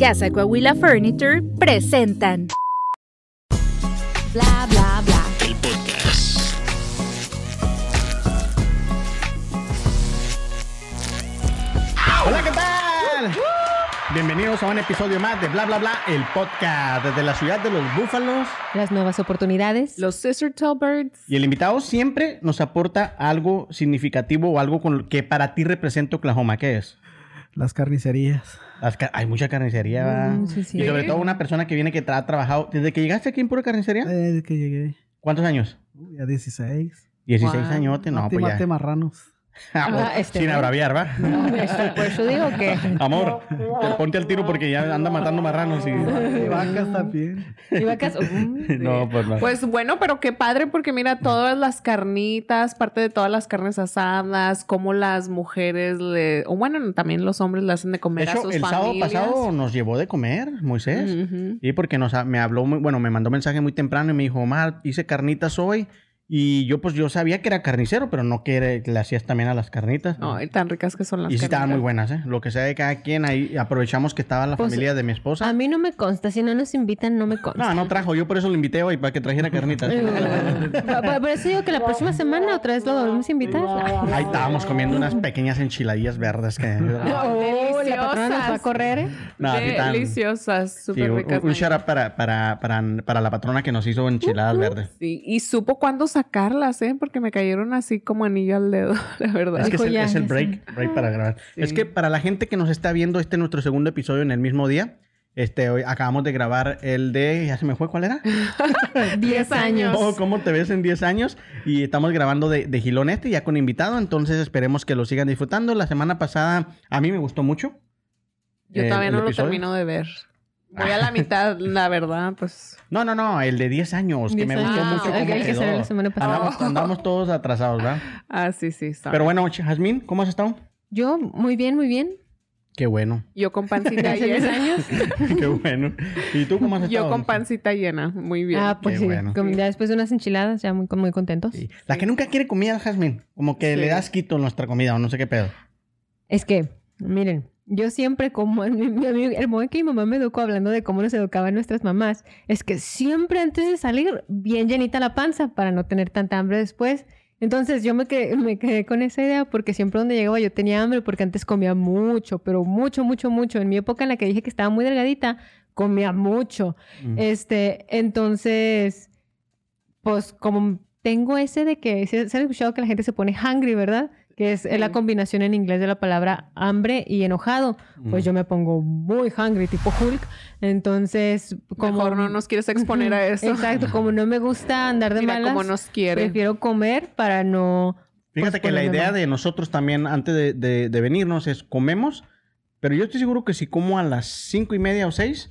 Casa Coahuila Furniture presentan Bla Bla Bla. El podcast. Hola, ¿qué tal? Bienvenidos a un episodio más de Bla Bla Bla, el podcast desde la ciudad de los búfalos. las nuevas oportunidades. Los Scissor Birds. Y el invitado siempre nos aporta algo significativo o algo con que para ti representa Oklahoma. ¿Qué es? Las carnicerías. Las ca- hay mucha carnicería. Mm, sí, sí. Y sobre todo una persona que viene que tra- ha trabajado. ¿Desde que llegaste aquí en pura carnicería? Desde que llegué. ¿Cuántos años? Uy, a 16. 16 Wow. añotes, no, Mate, pues ya. marranos. Ah, este, sin abraviar, ¿va? No, eso, por eso digo que. Amor, ponte al tiro porque ya anda matando marranos y... Y vacas también. Y vacas. mm, No, pues no. Pues bueno, pero qué padre porque mira todas las carnitas, parte de todas las carnes asadas, cómo las mujeres le, o bueno, también los hombres le hacen de De comer a hecho, sus el sábado pasado nos llevó de comer, Moisés. Ujú. Y porque nos, me habló, muy, bueno, me mandó mensaje muy temprano y me dijo, Omar, hice carnitas hoy. Y yo, pues, yo sabía que era carnicero, pero no que era- que le hacías también a las carnitas. Ay, tan ricas que son las y sí estaban muy buenas, ¿eh? Lo que sea de cada quien, ahí aprovechamos que estaba la Pues, familia de mi esposa. A mí no me consta. Si no nos invitan, no me consta. No, no trajo, yo por eso lo invité hoy, para que trajera carnitas. Por, eso digo que la próxima semana otra vez lo volvemos a invitar. Ahí estábamos comiendo unas pequeñas enchiladillas verdes que... Oh, la patrona nos va a correr. ¿eh? No, tan- Deliciosas, Sí, súper un, ricas. un shout out para, para, para, para la patrona que nos hizo enchiladas verdes. Sí, y supo cuándo sacarlas, ¿eh? Porque me cayeron así como anillo al dedo, la verdad. Es que es el, es el break, break para grabar. Sí. Es que para la gente que nos está viendo, este es nuestro segundo episodio en el mismo día. Este, hoy acabamos de grabar el de, ya se me fue, ¿cuál era? 10 años. Oh, ¿Cómo te ves en 10 años? Y estamos grabando de, de Gilón este, ya con invitado, entonces esperemos que lo sigan disfrutando. La semana pasada a mí me gustó mucho. Yo eh, todavía no lo episodio. termino de ver. Voy a la mitad, la verdad, pues. No, no, no, el de 10 años, que 10 me años. gustó Ah, mucho el cómo que quedó. la semana pasada. Andamos, andamos todos atrasados, ¿verdad? Ah, sí, sí. Pero bueno, Jazmín, ¿cómo has estado? Yo, muy bien, muy bien. Qué bueno, Yo con pancita 10 llena. años. qué bueno. ¿Y tú cómo has estado? Yo con pancita llena. Muy bien. Ah, pues Qué sí. bueno. Como Ya después de unas enchiladas, ya muy, muy contentos. Sí. La que nunca quiere comida, Jazmín. Como que Sí. le das quito a nuestra comida o no sé qué pedo. Es que, miren, yo siempre como mi, mi amigo- el en que mi mamá me educó hablando de cómo nos educaban nuestras mamás, es que siempre antes de salir, bien llenita la panza para no tener tanta hambre después. Entonces yo me quedé, me quedé con esa idea porque siempre donde llegaba yo tenía hambre porque antes comía mucho, pero mucho, mucho, mucho. En mi época en la que dije que estaba muy delgadita, comía mucho. Mm. Este, entonces, pues como tengo ese de que se, se ha escuchado que la gente se pone hungry, ¿verdad? Que es la Sí. combinación en inglés de la palabra hambre y enojado. Pues Mm. yo me pongo muy hungry, tipo Hulk. Entonces, como Mejor no nos quieres exponer a eso. Exacto, como no me gusta andar de Mira malas, cómo nos quiere. prefiero comer para no Fíjate pues, que la idea mal. de nosotros también, antes de, de- de venirnos, es comemos, pero yo estoy seguro que si como a las cinco y media o seis,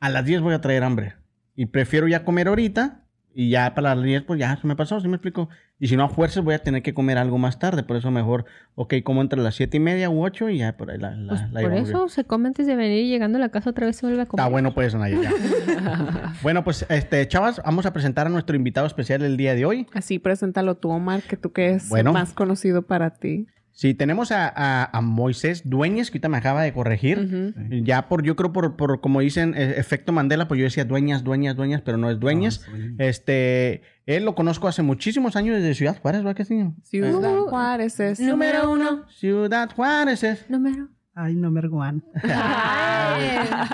a las 10 voy a traer hambre. Y prefiero ya comer ahorita y ya para las 10, pues ya se me pasó, ¿sí me explico? Y si no a fuerzas voy a tener que comer algo más tarde, por eso mejor, ok, como entre las siete y media u ocho y ya por ahí la, la, Pues, la por eso bien. se come antes de venir y llegando a la casa otra vez se vuelve a comer. Está bueno pues, Naya, ya. bueno, pues, este, chavas, vamos a presentar a nuestro invitado especial el día de hoy. Así preséntalo tú, Omar, que tú que es Bueno. más conocido para ti. Sí, tenemos a, a- a Moisés Dueñez, que ahorita me acaba de corregir. Ya por, yo creo por, por como dicen, eh, efecto Mandela, pues yo decía dueñas, dueñas, dueñas, pero no es dueñas. No, Este, él lo conozco hace muchísimos años desde Ciudad Juárez, ¿verdad que sí? Ciudad Uh, Juárez es. Número uno. Ciudad Juárez es. Número. Ay, no me one.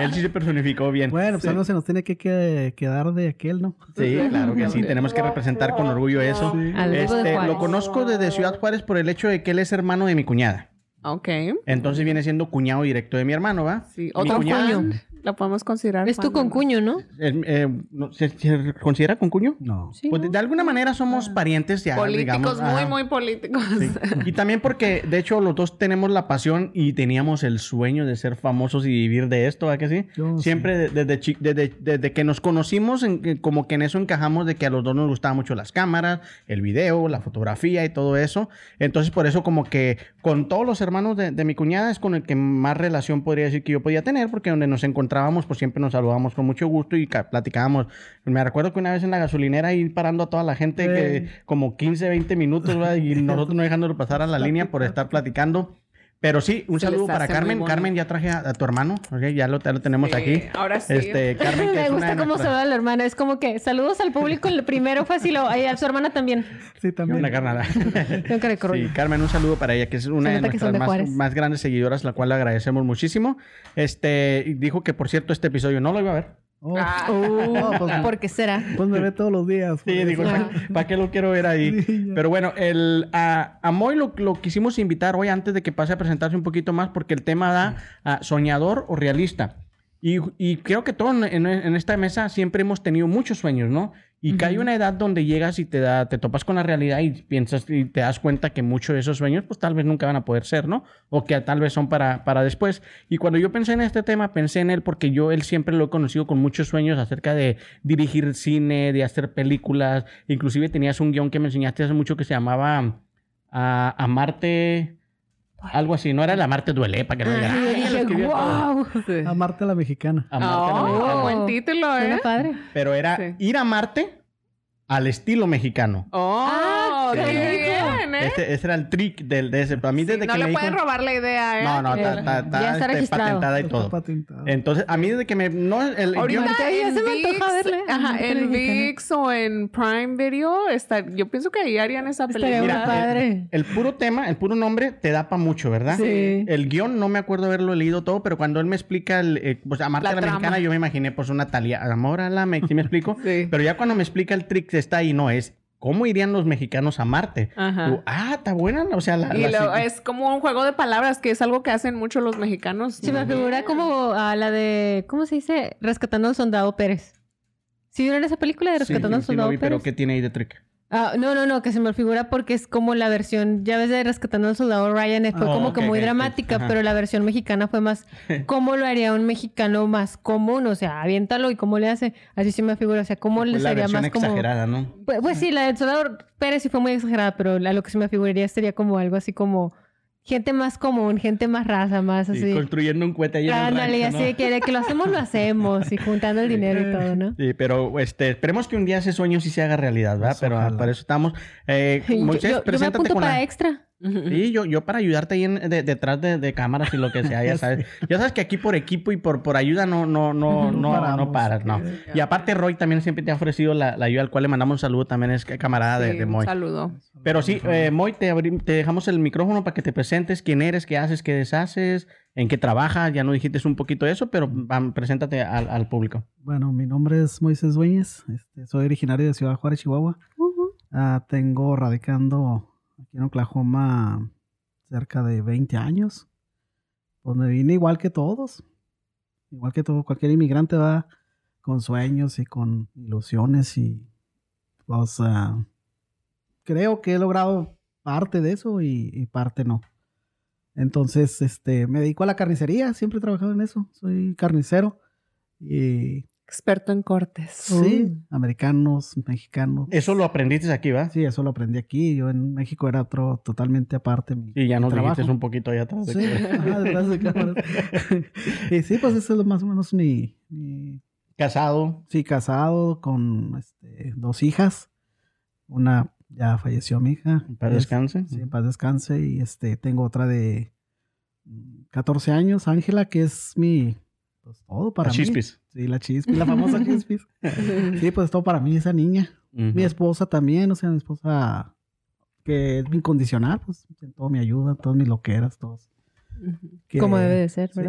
él sí se personificó bien. Bueno, pues algo se nos tiene que, que- quedar de aquel, ¿no? Sí, claro que sí, tenemos que representar con orgullo eso. Sí. Este, lo conozco desde Ciudad Juárez por el hecho de que él es hermano de mi cuñada. Ok. Entonces viene siendo cuñado directo de mi hermano, ¿va? Sí. Mi Otro cuñada- Juan. La podemos considerar. Es tu concuño, ¿no? Eh, eh, no, ¿se, se considera concuño? No. Sí. Pues de, ¿no? de alguna manera somos parientes ya, Políticos, digamos. muy, ajá. muy políticos. Sí. Y también porque, de hecho, los dos tenemos la pasión y teníamos el sueño de ser famosos y vivir de esto, ¿verdad que sí? Yo sí. Siempre de- desde, desde, desde que nos conocimos, en como que en eso encajamos de que a los dos nos gustaban mucho las cámaras, el video, la fotografía y todo eso. Entonces, por eso como que con todos los hermanos de, de mi cuñada es con el que más relación podría decir que yo podía tener, porque donde nos encontrábamos, pues siempre nos saludábamos con mucho gusto y platicábamos. Me recuerdo que una vez en la gasolinera ir parando a toda la gente que como 15, 20 minutos, ¿verdad? y nosotros no dejándolo pasar a la línea por estar platicando. Pero sí, un Se saludo para Carmen. Carmen, ya traje a, a tu hermano. ok, Ya, lo, ya lo tenemos Sí, aquí. Ahora sí. Este, Carmen, que Me es gusta cómo nuestras- saluda la hermana. Es como que saludos al público. El primero fue así, lo, a su hermana también. Sí, también. Una carnada. Tengo que recordar. Sí, Carmen, un saludo para ella, que es una Se de nuestras de más, más grandes seguidoras, la cual le agradecemos muchísimo. Este, dijo que por cierto, este episodio no lo iba a ver. Oh, Ah, No, pues, ¿Por qué será? pues me ve todos los días. Sí, eso. digo, ¿para qué lo quiero ver ahí? Sí. Pero bueno, el, a, a Moy lo, lo quisimos invitar hoy antes de que pase a presentarse un poquito más, porque el tema da a soñador o realista. Y, y creo que todos en, en esta mesa siempre hemos tenido muchos sueños, ¿no? Y que hay una edad donde llegas y te, da, te topas con la realidad y piensas y te das cuenta que muchos de esos sueños, pues tal vez nunca van a poder ser, ¿no? O que tal vez son para, para después. Y cuando yo pensé en este tema, pensé en él porque yo él siempre lo he conocido con muchos sueños acerca de dirigir cine, de hacer películas. Inclusive tenías un guion que me enseñaste hace mucho que se llamaba a, Amarte... Algo así, no era la Marte duele, para que no digan, wow. sí. A la mexicana. Amarte a la Oh, mexicana. buen título, ¿eh? Padre. Pero era Sí. ir a Marte al estilo mexicano. Oh, Qué qué bien, ¿eh? Este, ese era el trick del, de ese. Para mí, Sí, desde no que le me dijo... pueden robar la idea, ¿eh? No, no, está, está, está, Ya está este, patentada y todo. patentado. Entonces, a mí desde que me... No, el, Ahorita yo- en se me antoja VIX, verle. Ajá, en. VIX o en Prime Video, está, yo pienso que ahí harían esa película. padre. el puro tema, el puro nombre, te da para mucho, ¿verdad? Sí. El guion, no me acuerdo haberlo leído todo, pero cuando él me explica, el, eh, pues, Amarte La a la trama. mexicana, yo me imaginé, pues, una Talia. Amor a la me ¿sí me explico? Sí. Pero ya cuando me explica el trick, está ahí, no, es... ¿Cómo irían los mexicanos a Marte? Ajá. Tú, ah, está buena, o sea, la... Y la- es como un juego de palabras, que es algo que hacen mucho los mexicanos. Se me figura como a la de, ¿cómo se dice? Rescatando al soldado Pérez. ¿Sí vieron esa película de Sí, Rescatando al sí, sí lo soldado pero Pérez? ¿qué tiene ahí de trick? Ah, no, no, no, que se me figura porque es como la versión, ya ves de Rescatando al Soldado Ryan, eh, fue Oh, como ok, que muy ok, ok. dramática, Ajá. pero la versión mexicana fue más, ¿cómo lo haría un mexicano más común? O sea, aviéntalo y cómo le hace, así se me figura, o sea, ¿cómo le sería más como... exagerada, ¿no? Pues, pues sí, la del Soldado Pérez sí fue muy exagerada, pero a lo que se me figuraría sería como algo así como gente más común, gente más raza, más así. construyendo un cohete ahí en el Ándale, rancho, así ¿no? de que de que lo hacemos, lo hacemos, y juntando el dinero y todo, ¿no? Sí, pero este, esperemos que un día ese sueño sí se haga realidad, ¿verdad? Pues, pero ah, ojalá. para eso estamos. Eh, Yo, Moisés, yo- yo me preséntate apunto para la... extra. Sí, yo, yo para ayudarte ahí en- de- detrás de, de cámaras y lo que sea, ya sabes. Ya sabes que aquí por equipo y por, por ayuda no, no, no, no, no, paras, no. Y aparte Roy también siempre te ha ofrecido la, la ayuda, al cual le mandamos un saludo, también es camarada de, Sí, de un Moy. saludo. Pero sí, eh, Moy, te, te dejamos el micrófono para que te presentes, quién eres, qué haces, qué deshaces, en qué trabajas, ya no dijiste un poquito eso, pero preséntate al, al público. Bueno, mi nombre es Moisés Dueñez. Este, soy originario de Ciudad Juárez, Chihuahua. Ah, tengo radicando aquí en Oklahoma cerca de 20 años. Pues me vine igual que todos. Igual que todo, cualquier inmigrante va con sueños y con ilusiones y pues ah, creo que he logrado parte de eso y, y parte no. Entonces, este, me dedico a la carnicería, siempre he trabajado en eso. Soy carnicero y Experto en cortes. Sí, americanos, mexicanos. Eso lo aprendiste aquí, ¿va? Sí, eso lo aprendí aquí. Yo en México era otro totalmente aparte. Mi, Y ya nos dijiste un poquito allá atrás. de Sí, detrás de cámaras. y sí, pues eso es más o menos mi, mi- Casado. Sí, casado con este, dos hijas. Una ya falleció mi hija. En paz Es- descanse. Sí, en paz descanse. Y este, tengo otra de mm, 14 años, Ángela, que es mi... Pues todo para La mí. chispis. Sí, la chispis, la famosa chispis. Sí, pues todo para mí, esa niña. Mi esposa también, o sea, mi esposa que es incondicional, pues en todo me ayuda, en todas mis loqueras, todos. Que- Como debe de ser, sí.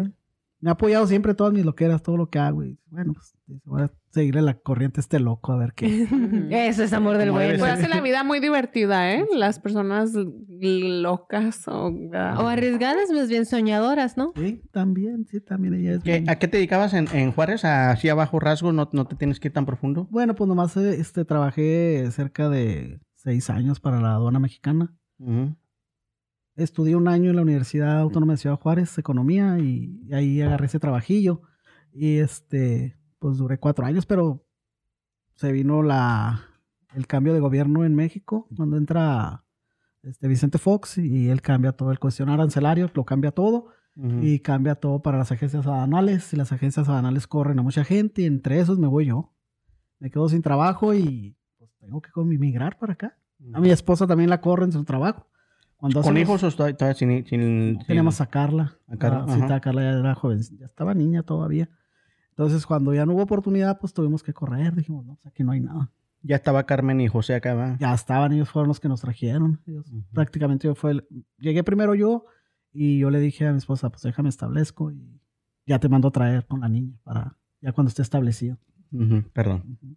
Me ha apoyado siempre en todas mis loqueras, todo lo que hago. Y bueno, pues voy a seguirle la corriente a este loco a ver qué. Eso es amor del bueno. Pues hace la vida muy divertida, ¿eh? Las personas locas o... O arriesgadas, más bien soñadoras, ¿no? Sí, también, sí, también ella es. ¿Qué- muy- ¿A qué te dedicabas en, en Juárez? Así abajo rasgos, no, no te tienes que ir tan profundo. Bueno, pues nomás eh, este, trabajé cerca de seis años para la aduana mexicana. Ujú. Estudié un año en la Universidad Autónoma de Ciudad Juárez, Economía, y, ahí agarré ese trabajillo. Y este, pues duré cuatro años, pero se vino la, el cambio de gobierno en México cuando entra este Vicente Fox y él cambia todo el cuestión arancelario, lo cambia todo y cambia todo para las agencias aduanales. Y las agencias aduanales corren a mucha gente y entre esos me voy yo. Me quedo sin trabajo y pues tengo que emigrar para acá. A mi esposa también la corren en su trabajo. ¿Con hijos o todavía, sin, sin- sin- Teníamos a Carla. A Carla, Ah, sí, ajá. Carla ya era joven, ya estaba niña todavía. Entonces, cuando ya no hubo oportunidad, pues tuvimos que correr. Dijimos, no, pues aquí no hay nada. Ya estaba Carmen y José acá, ¿verdad? Ya estaban, ellos fueron los que nos trajeron. Ellos- Ujú. Prácticamente yo fue el- Llegué primero yo y yo le dije a mi esposa, pues déjame establezco y ya te mando a traer con la niña para ya cuando esté establecido. Ujú, Perdón. Perdonado. Sí,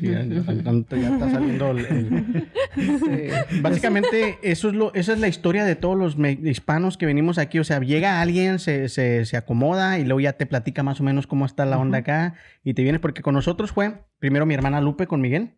ya, ya- tanto ya está saliendo el- el- Básicamente, eso es lo, esa es la historia de todos los hispanos que venimos aquí. O sea, llega alguien, se, se, se acomoda y luego ya te platica más o menos cómo está la onda acá y te vienes, porque con nosotros fue primero mi hermana Lupe con Miguel.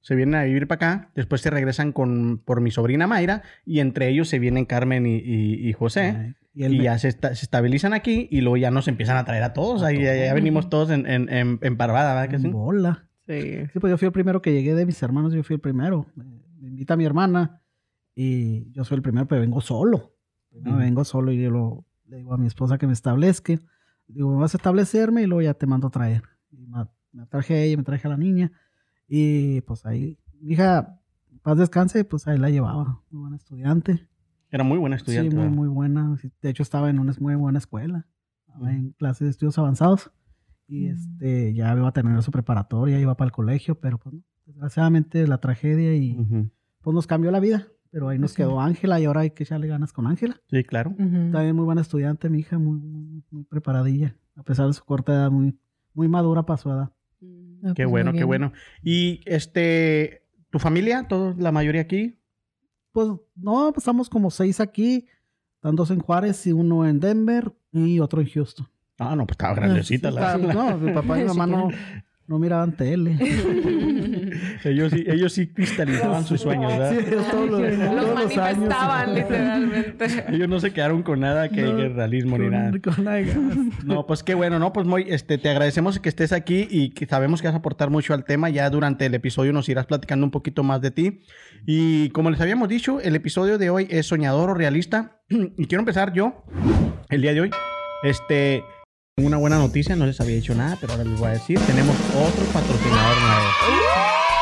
Se vienen a vivir para acá, después se regresan con, por mi sobrina Mayra y entre ellos se vienen Carmen y, y- y José. Y Y ya se, esta- se estabilizan aquí y luego ya nos empiezan a traer a todos. Ahí ya, ya venimos todos en, en, en, en parvada, ¿verdad que sí? bola. Sí. Sí, pues yo fui el primero que llegué de mis hermanos, yo fui el primero. Me, invita mi hermana y yo soy el primero, pero vengo solo. Primero Ujú. vengo solo y yo lo- le digo a mi esposa que me establezca. Digo, me vas a establecerme y luego ya te mando a traer. Y me, me traje a ella, me traje a la niña y pues ahí, mi hija, paz descanse, pues ahí la llevaba. Muy buena estudiante. Era muy buena estudiante. sí, muy, ¿verdad? muy buena. De hecho, estaba en una muy buena escuela. Estaba en clases de estudios avanzados. Y Mm. este, ya iba a terminar su preparatoria, iba para el colegio, pero pues, no, desgraciadamente la tragedia y pues nos cambió la vida. Pero ahí nos Sí. quedó Ángela y ahora hay que echarle ganas con Ángela. Sí, claro. También muy buena estudiante, mi hija, muy, muy, muy preparadilla. A pesar de su corta edad, muy, muy madura para su edad. Ah, Qué pues, muy bueno, qué bueno. Y este, ¿tu familia? ¿Todos, la mayoría aquí? Pues no, pues estamos como seis aquí. Están dos en Juárez y uno en Denver y otro en Houston. Ah, no, pues estaba grandecita la... Ah, No, mi papá y mi mamá no, no miraban tele. ellos sí, ellos sí cristalizaban sus sueños, ¿verdad? Sí, ellos todos los, Los todos los años. manifestaban literalmente. Ellos no se quedaron con nada que No, que realismo ni nada. Con. No, pues qué bueno, ¿no? Pues muy, este, te agradecemos que estés aquí y que sabemos que vas a aportar mucho al tema. Ya durante el episodio nos irás platicando un poquito más de ti. Y como les habíamos dicho, el episodio de hoy es soñador o realista. y quiero empezar yo, el día de hoy. Este, una buena noticia, no les había dicho nada, pero ahora les voy a decir, tenemos otro patrocinador nuevo.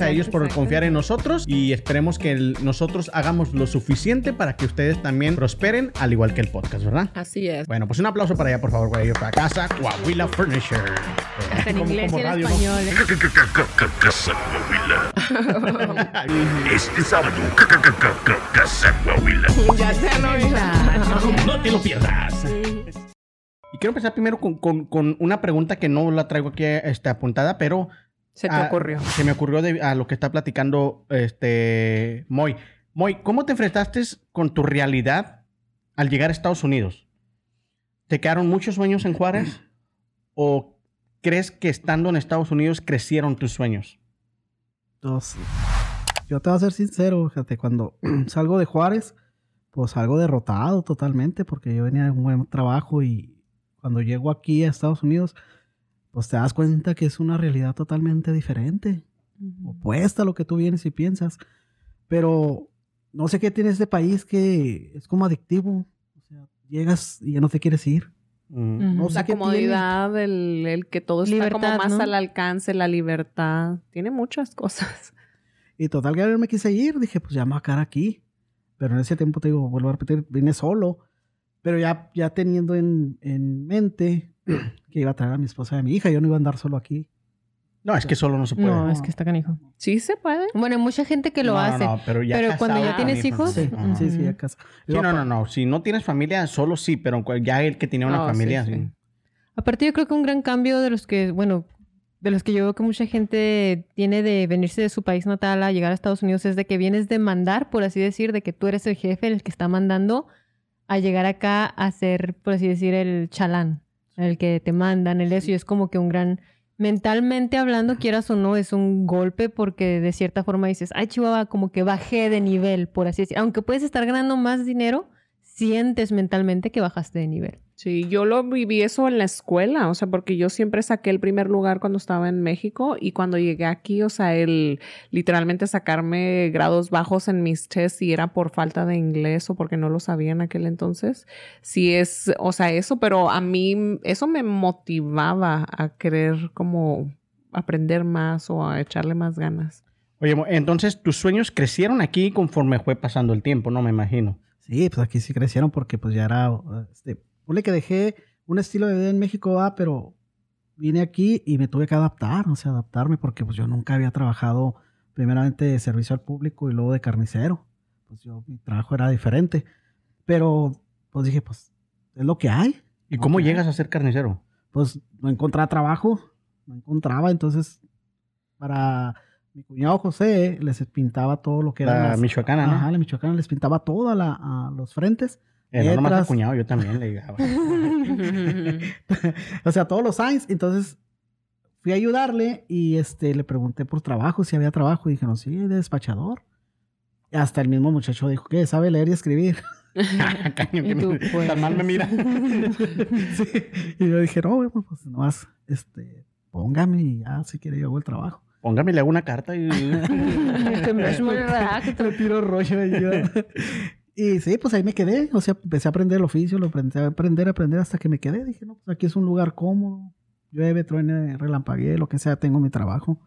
a Ok, ellos por confiar en nosotros y esperemos que el- nosotros hagamos lo suficiente para que ustedes también prosperen, al igual que el podcast, ¿verdad? Así es. Bueno, pues un aplauso para allá, por favor, para ellos, para casa Coahuila Furniture. Hasta en Como- inglés como y en español. Casa Coahuila. Este sábado, Casa Coahuila. Ya te han No te lo pierdas. Y quiero empezar primero con, con- con una pregunta que no la traigo aquí este, apuntada, pero Se te Ah, ocurrió. Se me ocurrió de- a lo que está platicando este Moy. Moy, ¿cómo te enfrentaste con tu realidad al llegar a Estados Unidos? ¿Te quedaron muchos sueños en Juárez? ¿O crees que estando en Estados Unidos crecieron tus sueños? Entonces, yo te voy a ser sincero, fíjate, cuando salgo de Juárez, pues salgo derrotado totalmente porque yo venía de un buen trabajo y cuando llego aquí a Estados Unidos, pues te das cuenta que es una realidad totalmente diferente, opuesta a lo que tú vienes y piensas. Pero no sé qué tiene este país que es como adictivo. O sea, llegas y ya no te quieres ir. Mm. No sé La comodidad, el, el que todo está como Libertad, más ¿no? al alcance, la libertad. Tiene muchas cosas. Y total que yo me quise ir, dije, pues ya me voy a quedar aquí. Pero en ese tiempo te digo, vuelvo a repetir, vine solo. Pero ya, ya teniendo en, en mente que iba a traer a mi esposa y a mi hija, yo no iba a andar solo aquí. No, es que solo no se puede. No, es que está canijo. Sí se puede. Bueno, hay mucha gente que lo No, hace. no, pero ya pero cuando ya tienes hijos, Sí, sí, sí, Ujú. a casa. Sí, no, no, no. Si no tienes familia, solo sí, pero ya el que tiene una No, familia, sí. sí. Aparte, yo creo que un gran cambio de los que, bueno, de los que yo veo que mucha gente tiene de venirse de su país natal a llegar a Estados Unidos es de que vienes de mandar, por así decir, de que tú eres el jefe, el que está mandando, a llegar acá a ser, por así decir, el chalán, el que te mandan, el eso, y es como que un gran mentalmente hablando, quieras o no, es un golpe porque de cierta forma dices, ay, Chihuahua, como que bajé de nivel, por así decir. Aunque puedes estar ganando más dinero, sientes mentalmente que bajaste de nivel. Sí, yo lo viví eso en la escuela, o sea, porque yo siempre saqué el primer lugar cuando estaba en México y cuando llegué aquí, o sea, el literalmente sacarme grados bajos en mis tests y era por falta de inglés o porque no lo sabía en aquel entonces. Sí es, o sea, eso, pero a mí eso me motivaba a querer como aprender más o a echarle más ganas. Oye, entonces tus sueños crecieron aquí conforme fue pasando el tiempo, ¿no? Me imagino. Sí, pues aquí sí crecieron porque pues ya era, este, ponle que dejé un estilo de vida en México, ah, pero vine aquí y me tuve que adaptar, o sea, adaptarme porque pues yo nunca había trabajado primeramente de servicio al público y luego de carnicero. Pues yo, mi trabajo era diferente. Pero pues dije, pues es lo que hay. ¿Y cómo Ok. llegas a ser carnicero? Pues no encontraba trabajo, no encontraba, entonces para mi cuñado José les pintaba todo lo que era La las- michoacana, ¿no? Ajá, la michoacana les pintaba todo a, la- a los frentes. Eh, no nomás cuñado, yo también le llegaba. o sea, todos los signs. Entonces fui a ayudarle y este le pregunté por trabajo, si había trabajo. Y dijeron, sí, de despachador. Y hasta el mismo muchacho dijo, ¿qué? ¿Sabe leer y escribir? Caño, que Y tú, me- pues. tan mal me mira. sí. Y yo dije, no, bueno, pues nomás, este, póngame y ya, si quiere yo hago el trabajo. Póngame, le hago una carta y... Es muy raro que te Me tiro rollo yo. Y sí, pues ahí me quedé. O sea, empecé a aprender el oficio, lo aprendí a aprender, a aprender hasta que me quedé. Dije, no, pues aquí es un lugar cómodo. Llueve, truene, relampaguee, lo que sea, tengo mi trabajo.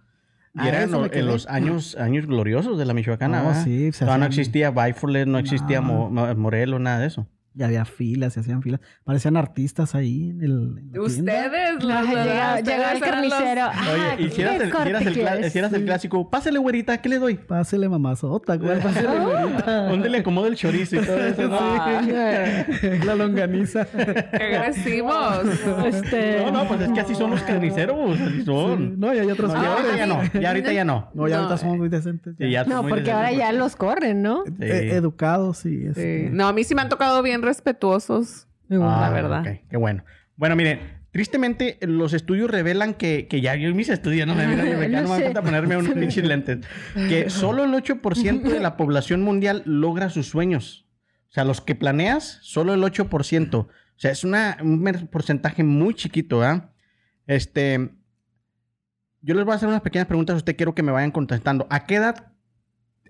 Y A era en, los años, años gloriosos de la Michoacana, No, sí, se Todavía no existía Bifurlet, no existía No. Nada de eso. Y había filas, se hacían filas. Parecían artistas ahí en el. en la tienda. Ustedes, llega, el los- carnicero. Oye, Ah, hicieras ¿qué el, el, clásico, pásale, güerita, ¿qué le doy? Pásele mamazota, güey. Pásele, güerita. ¿Dónde le acomodo el chorizo y todo eso? no? La longaniza. ¡Qué agresivos! Este, No, no, pues es que así son los carniceros, así son. No, y hay otros No, ya ahorita ya no, ya ahorita ya no. No, ya ahorita somos muy decentes. ya. Ya No, muy porque ahora ya los corren, ¿no? Eh, educados y Sí. este, No, a mí sí me han tocado bien respetuosos. Ah, la verdad. ok, qué bueno. Bueno, miren, tristemente los estudios revelan que, que ya yo mis estudios, no me mira, me, No no me sé. falta ponerme unos pinches lentes, que solo el 8% de la población mundial logra sus sueños. O sea, los que planeas, solo el 8%. O sea, es una, un porcentaje muy chiquito, ¿ah? Este, yo les voy a hacer unas pequeñas preguntas, usted quiero que me vayan contestando. ¿A qué edad,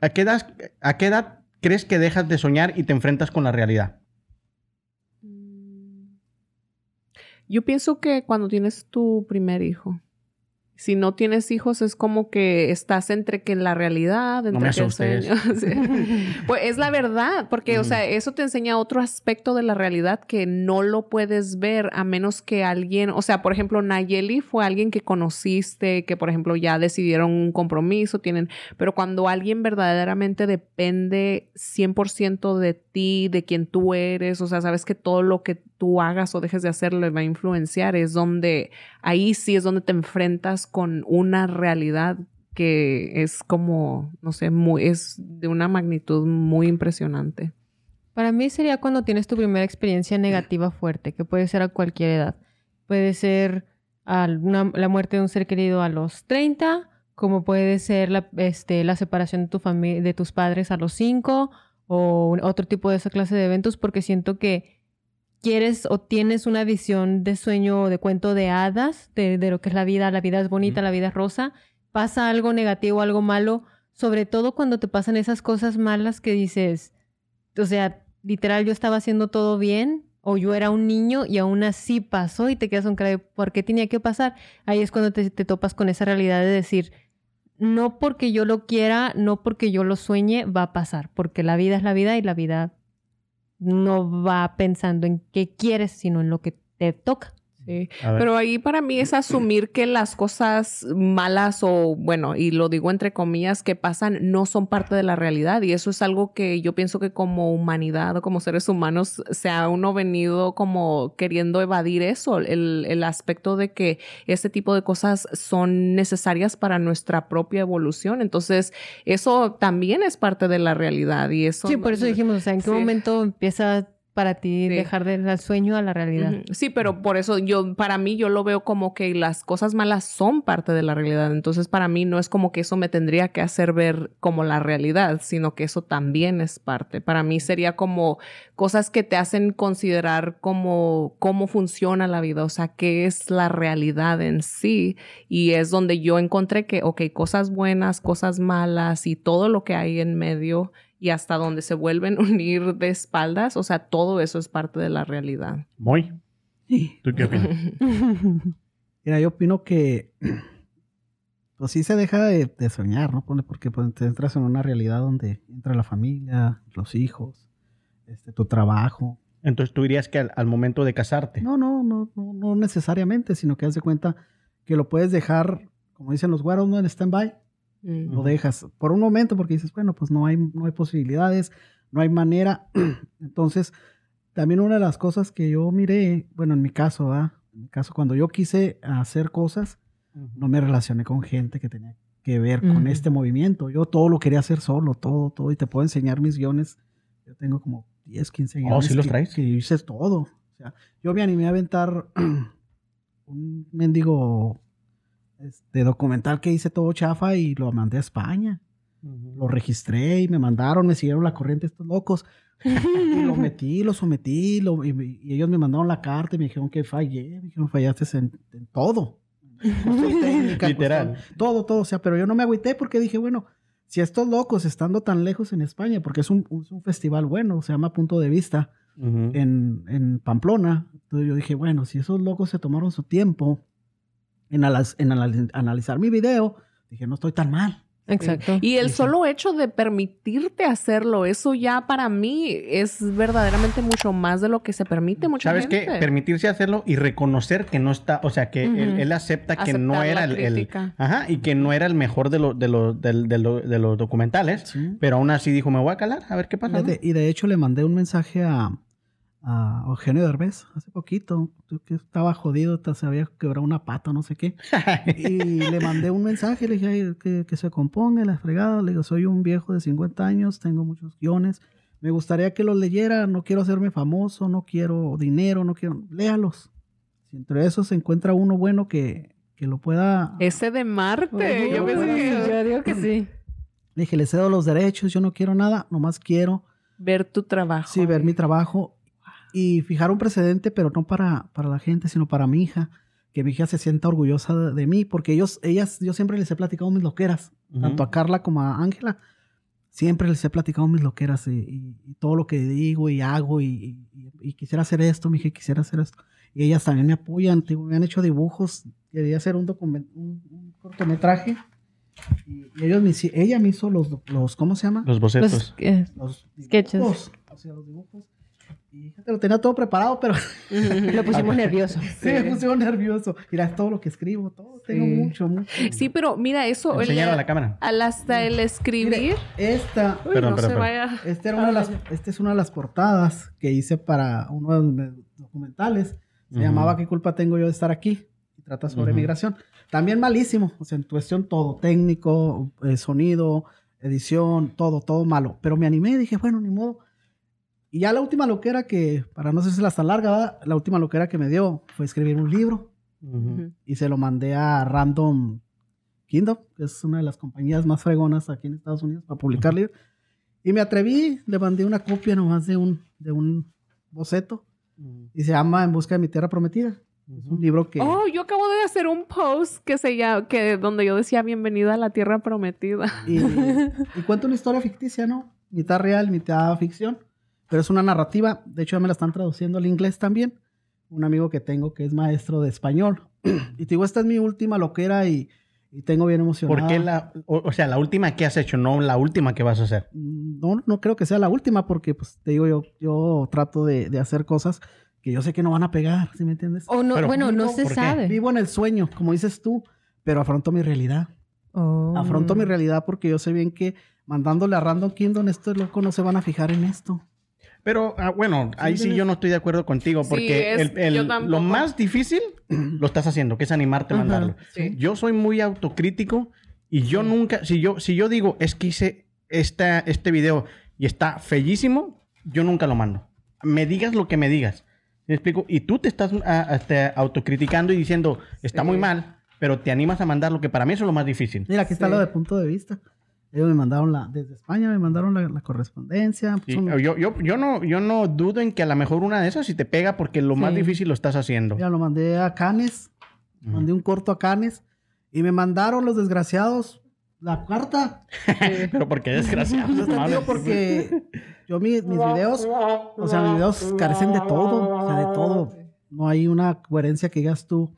a qué edad, a qué edad crees que dejas de soñar y te enfrentas con la realidad? Yo pienso que cuando tienes tu primer hijo. Si no tienes hijos es como que estás entre que en la realidad, entre me que el asustes. Sí. Pues es la verdad, porque o sea, eso te enseña otro aspecto de la realidad que no lo puedes ver a menos que alguien, o sea, por ejemplo, Nayeli fue alguien que conociste, que por ejemplo ya decidieron un compromiso, tienen, pero cuando alguien verdaderamente depende 100% de ti, de quien tú eres, o sea, sabes que todo lo que tú hagas o dejes de hacer le va a influenciar, es donde, ahí sí es donde te enfrentas con una realidad que es como, no sé, muy, es de una magnitud muy impresionante. Para mí sería cuando tienes tu primera experiencia negativa fuerte, que puede ser a cualquier edad. Puede ser la muerte de un ser querido a los 30, como puede ser la, este, separación de, tu de tus padres a los 5 o otro tipo de esa clase de eventos, porque siento que quieres o tienes una visión de sueño o de cuento de hadas, de, de lo que es la vida, la vida es bonita, la vida es rosa, pasa algo negativo, algo malo, sobre todo cuando te pasan esas cosas malas que dices, o sea, literal yo estaba haciendo todo bien o yo era un niño y aún así pasó y te quedas con cara ¿por qué tenía que pasar? Ahí es cuando te, te topas con esa realidad de decir, no porque yo lo quiera, no porque yo lo sueñe, va a pasar, porque la vida es la vida y la vida no va pensando en qué quieres, sino en lo que te toca. Sí. Pero ahí para mí es asumir que las cosas malas o, bueno, y lo digo entre comillas, que pasan no son parte de la realidad. Y eso es algo que yo pienso que como humanidad o como seres humanos se ha uno venido como queriendo evadir eso, el, el aspecto de que este tipo de cosas son necesarias para nuestra propia evolución. Entonces, eso también es parte de la realidad y eso... Sí, por eso dijimos, o sea, ¿en qué Sí. momento empieza para ti Sí. dejar del sueño a la realidad. Sí, pero por eso yo, para mí, yo lo veo como que las cosas malas son parte de la realidad. Entonces, para mí no es como que eso me tendría que hacer ver como la realidad, sino que eso también es parte. Para mí sería como cosas que te hacen considerar como cómo funciona la vida, o sea, qué es la realidad en sí. Y es donde yo encontré que, ok, cosas buenas, cosas malas y todo lo que hay en medio y hasta donde se vuelven a unir de espaldas, o sea, todo eso es parte de la realidad. Muy. ¿Tú qué opinas? Mira, yo opino que pues sí se deja de, de soñar, ¿no? Porque pues, te entras en una realidad donde entra la familia, los hijos, este, tu trabajo. Entonces tú dirías que al, al momento de casarte. No, no, no, no, no necesariamente, sino que haz de cuenta que lo puedes dejar, como dicen los güeros, ¿no? En stand-by. Mm. Lo dejas por un momento porque dices, bueno, pues no hay, no hay posibilidades, no hay manera. Entonces, también una de las cosas que yo miré, bueno, en mi caso, ¿verdad? En mi caso, cuando yo quise hacer cosas, no me relacioné con gente que tenía que ver con este movimiento. Yo todo lo quería hacer solo, todo, todo. Y te puedo enseñar mis guiones. Yo tengo como 10, 15 guiones. Oh, ¿sí los que- traes? Que hice todo. O sea, yo me animé a aventar un mendigo este, documental que hice todo chafa y lo mandé a España. Lo registré y me mandaron, me siguieron la corriente estos locos. y lo metí, lo sometí, lo- y, y ellos me mandaron la carta y me dijeron que fallé. Me dijeron, fallaste en, en todo. Técnica, Literal. cuestión- todo, todo. O sea, pero yo no me agüité porque dije, bueno, si estos locos estando tan lejos en España, porque es un, es un festival bueno, se llama Punto de Vista, Ujú. en, en Pamplona. Entonces yo dije, bueno, si esos locos se tomaron su tiempo en, alas- en anali- analizar mi video, dije, no estoy tan mal. Exacto. Y el solo hecho de permitirte hacerlo, eso ya para mí es verdaderamente mucho más de lo que se permite mucha ¿Sabes gente. qué? Permitirse hacerlo y reconocer que no está, o sea, que él, Ujú. él acepta que Aceptar no la era el, el-. Ajá, y que no era el mejor de, los de, los de, lo- de los documentales, Sí. pero aún así dijo, me voy a calar, a ver qué pasa. Y ¿no? de, y de hecho le mandé un mensaje a, a Eugenio Derbez hace poquito, que estaba jodido, se había quebrado una pata, no sé qué. Y le mandé un mensaje, le dije "Ay, que, que se componga la fregada. Le digo, soy un viejo de 50 años, tengo muchos guiones. Me gustaría que los leyera, no quiero hacerme famoso, no quiero dinero, no quiero... Léalos. Si entre esos se encuentra uno bueno que, que lo pueda... Ese de Marte. yo pensé que yo digo que sí. Le dije, le cedo los derechos, yo no quiero nada, nomás quiero ver tu trabajo. Sí, ver mi trabajo y fijar un precedente, pero no para, para la gente, sino para mi hija. Que mi hija se sienta orgullosa de, de mí, porque ellos, ellas, yo siempre les he platicado mis loqueras, Ujú. tanto a Carla como a Ángela. Siempre les he platicado mis loqueras y, y- y todo lo que digo y hago y, y- y quisiera hacer esto, mi hija quisiera hacer esto. Y ellas también me apoyan, digo, me han hecho dibujos, quería hacer un, document- un, un cortometraje. Y, ellos me, ella me hizo los, los, ¿cómo se llama? Los bocetos. Los, eh, los Sketches. dibujos, O sea, los dibujos. Y lo tenía todo preparado, pero lo pusimos nervioso. sí, me puse nervioso. Mira, es todo lo que escribo, todo. Tengo mucho, mucho. Sí, pero mira eso. Enseñalo a la cámara. al hasta el escribir. Mire, esta, Uy, Perdón, no perdón, se perdón. vaya. esta, era una de las, esta es una de las portadas que hice para uno de mis documentales. Se Ujú. llamaba ¿Qué culpa tengo yo de estar aquí? Y trata sobre Ujú. migración. También malísimo, o sea, en cuestión todo, técnico, eh, sonido, edición, todo, todo malo. Pero me animé y dije, bueno, ni modo. Y ya la última loquera que, para no hacerse tan larga, ¿verdad? la última loquera que me dio fue escribir un libro y se lo mandé a Random Kingdom, que es una de las compañías más fregonas aquí en Estados Unidos para publicar libros. Y me atreví, le mandé una copia nomás de un, de un boceto y se llama En busca de mi tierra prometida. Es un libro que... Oh, yo acabo de hacer un post que se llama, que donde yo decía bienvenida a la tierra prometida. Y, y cuenta una historia ficticia, ¿no? Mitad real, mitad ficción. Pero es una narrativa. De hecho, ya me la están traduciendo al inglés también. Un amigo que tengo que es maestro de español. y te digo, esta es mi última loquera y, y tengo bien emocionado. ¿Por qué la, o, o sea, la última que has hecho, no la última que vas a hacer? No, no creo que sea la última porque, pues, te digo, yo, yo trato de, de hacer cosas que yo sé que no van a pegar, ¿sí me entiendes? O no, Pero, bueno, no ¿por se sabe. Vivo en el sueño, como dices tú, pero afronto mi realidad. Oh. Afronto mi realidad porque yo sé bien que mandándole a Random Kingdom, estos locos no se van a fijar en esto. Pero, ah, bueno, ahí sí yo no estoy de acuerdo contigo Sí, porque es- el- el- lo más difícil lo estás haciendo, que es animarte a mandarlo. sí. Yo soy muy autocrítico y yo nunca, si yo, si yo digo, es que hice esta, este video y está fellísimo, yo nunca lo mando. me digas lo que me digas. ¿Me explico? Y tú te estás ah, este, autocriticando y diciendo, está muy mal, pero te animas a mandar lo que para mí es lo más difícil. Mira, aquí está lo de punto de vista. Ellos me mandaron la, desde España me mandaron la, la correspondencia. Sí, Son- yo, yo, yo, no, yo no dudo en que a lo mejor una de esas sí te pega porque lo más difícil lo estás haciendo. Mira, lo mandé a Canes, mandé un corto a Canes y me mandaron los desgraciados la carta. Pero porque desgraciado. Pues, te digo porque yo mi- mis videos, o sea, mis videos carecen de todo, o sea, de todo. No hay una coherencia que digas tú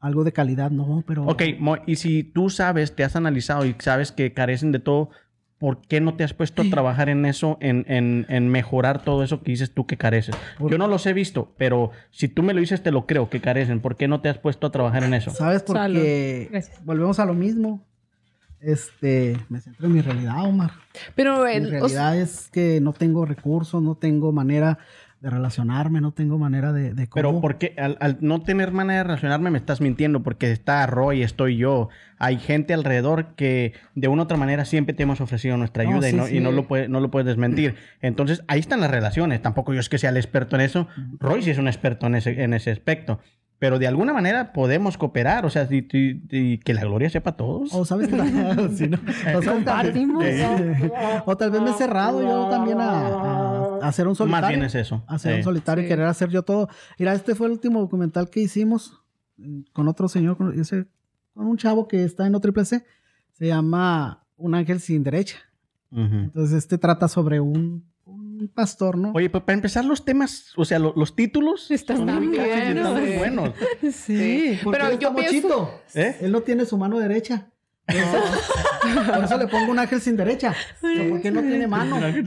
algo de calidad, no, pero Ok, y si tú sabes, te has analizado y sabes que carecen de todo, ¿por qué no te has puesto a trabajar en eso, en, en- en mejorar todo eso que dices tú que careces? Por- Yo no los he visto, pero si tú me lo dices, te lo creo, que carecen. ¿Por qué no te has puesto a trabajar en eso? ¿Sabes? Porque Gracias. volvemos a lo mismo. Este, me centro en mi realidad, Omar. Pero Mi en- o sea, realidad es que no tengo recursos, no tengo manera de relacionarme, no tengo manera de, de Pero cómo- porque al, al no tener manera de relacionarme me estás mintiendo porque está Roy, estoy yo. Hay gente alrededor que de una u otra manera siempre te hemos ofrecido nuestra No, ayuda y, sí, no, y no, lo puede, no lo puedes desmentir. Entonces ahí están las relaciones. Tampoco yo es que sea el experto en eso. Roy sí es un experto en ese, en ese aspecto. Pero de alguna manera podemos cooperar. O sea, si- si- si- que la gloria sepa a todos. O sabes que la- sí, ¿no? O también- Compartimos. Eh, o tal vez me he cerrado yo también a hacer un solitario. Más bien es eso. hacer Sí. un solitario y querer hacer yo todo. Mira, este fue el último documental que hicimos mm, con otro señor, con, ese- con un chavo que está en OCC. Se llama Un ángel sin derecha. Entonces, este trata sobre un, un pastor, ¿no? Oye, pues para empezar los temas, o sea, lo- los títulos Están muy bien, están muy buenos. Sí. Pero él yo está pienso- mochito. ¿Eh? Él no tiene su mano derecha. Por eso, por eso le pongo un ángel sin derecha. Pero Porque no tiene mano. Ay,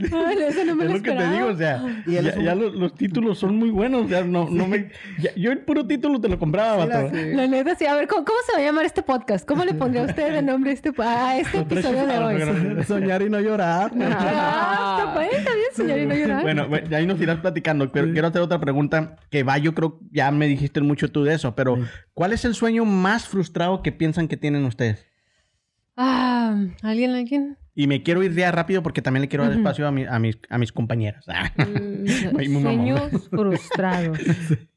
eso no me es lo lo que te esperaba. digo, o sea, ya, es un- ya los, los títulos son muy buenos, o sea, no, no me... ya- yo el puro título te lo compraba, Sí, la- neta, sí. A ver, ¿cómo, cómo se va a llamar este podcast? ¿Cómo le pondría usted de nombre a este, a este episodio de hoy? Soñar y no llorar. Ah, está bien, está bien, señor, y no llorar. Bueno, ahí nos irás platicando, pero Sí. quiero hacer otra pregunta que va, yo creo, ya me dijiste mucho tú de eso, pero Sí. ¿cuál es el sueño más frustrado que piensan que tienen ustedes? Ah, ¿alguien, alguien? Y me quiero ir ya rápido porque también le quiero dar espacio a, mi- a mis, a mis compañeras. mm, mi mamá. Sueños frustrados.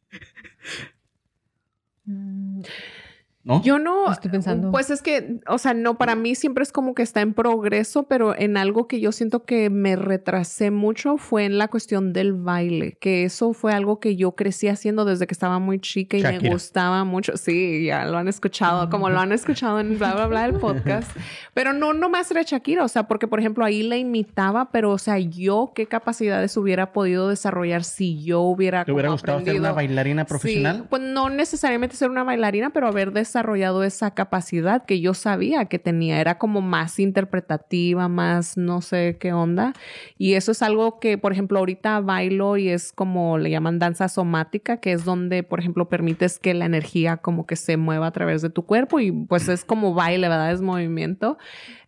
Mm, ¿No? Yo no. Estoy pensando. Pues es que, o sea, no, para mí siempre es como que está en progreso, pero en algo que yo siento que me retrasé mucho fue en la cuestión del baile, que eso fue algo que yo crecí haciendo desde que estaba muy chica y me gustaba mucho. Sí, ya lo han escuchado, como lo han escuchado en bla, bla, bla, el podcast. Pero no, no más era Shakira, o sea, porque por ejemplo ahí la imitaba, pero o sea, yo qué capacidades hubiera podido desarrollar si yo hubiera. ¿Te hubiera como gustado ser una bailarina profesional? Sí, pues no necesariamente ser una bailarina, pero haber desarrollado esa capacidad que yo sabía que tenía. Era como más interpretativa, más no sé qué onda. Y eso es algo que, por ejemplo, ahorita bailo y es como le llaman danza somática, que es donde, por ejemplo, permites que la energía como que se mueva a través de tu cuerpo y pues es como baile, ¿verdad? Es movimiento.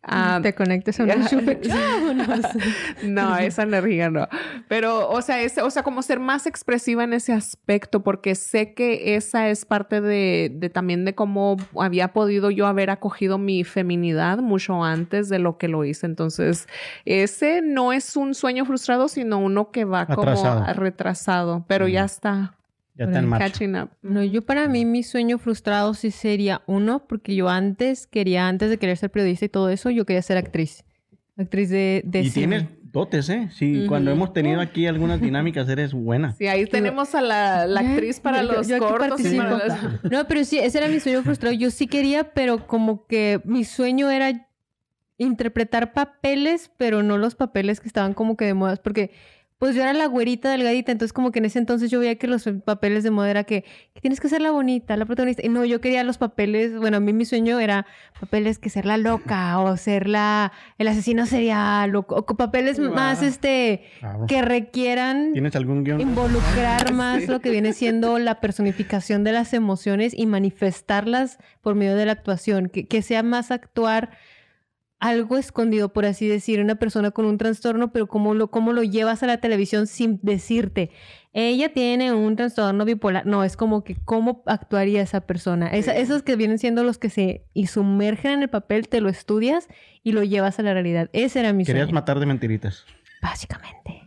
Ah, Te conectes a un enchufe. No, esa energía no. Pero, o sea, es, o sea, como ser más expresiva en ese aspecto, porque sé que esa es parte de, de también de cómo había podido yo haber acogido mi feminidad mucho antes de lo que lo hice. Entonces, ese no es un sueño frustrado, sino uno que va Atrasado. como retrasado, pero ya está Ya está en marcha. catching up. No, yo para mí mi sueño frustrado sí sería uno, porque yo antes quería, antes de querer ser periodista y todo eso, yo quería ser actriz. Actriz de, de Y cine. tienes dotes, ¿eh? Sí, cuando hemos tenido aquí algunas dinámicas eres buena. Sí, ahí tenemos a la, actriz para yo- los yo aquí cortos. y para No, pero sí, ese era mi sueño frustrado. Yo sí quería, pero como que mi sueño era interpretar papeles, pero no los papeles que estaban como que de moda, porque pues yo era la güerita delgadita, entonces como que en ese entonces yo veía que los papeles de moda era que, que tienes que ser la bonita, la protagonista. Y no, yo quería los papeles, bueno, a mí mi sueño era papeles que ser la loca o ser la el asesino serial o, o papeles Wow. más este que requieran ¿Tienes algún guion? involucrar más lo que viene siendo la personificación de las emociones y manifestarlas por medio de la actuación, que, que sea más actuar algo escondido, por así decir, una persona con un trastorno, pero cómo lo, cómo lo llevas a la televisión sin decirte, ella tiene un trastorno bipolar, no, es como que cómo actuaría esa persona. Esa- esos que vienen siendo los que se y sumergen en el papel, te lo estudias y lo llevas a la realidad. Ese era mi Querías sueño. matar de mentiritas. Básicamente.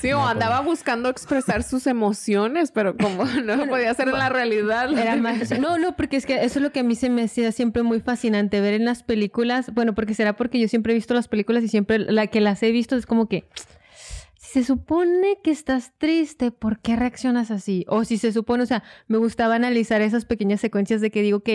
Sí, o andaba buscando expresar sus emociones, pero como no lo podía hacer en la realidad. Era más... No, no, porque es que eso es lo que a mí se me hacía siempre muy fascinante ver en las películas. Bueno, porque será porque yo siempre he visto las películas y siempre la que las he visto es como que si se supone que estás triste, ¿por qué reaccionas así? O si se supone, o sea, me gustaba analizar esas pequeñas secuencias de que digo, ok,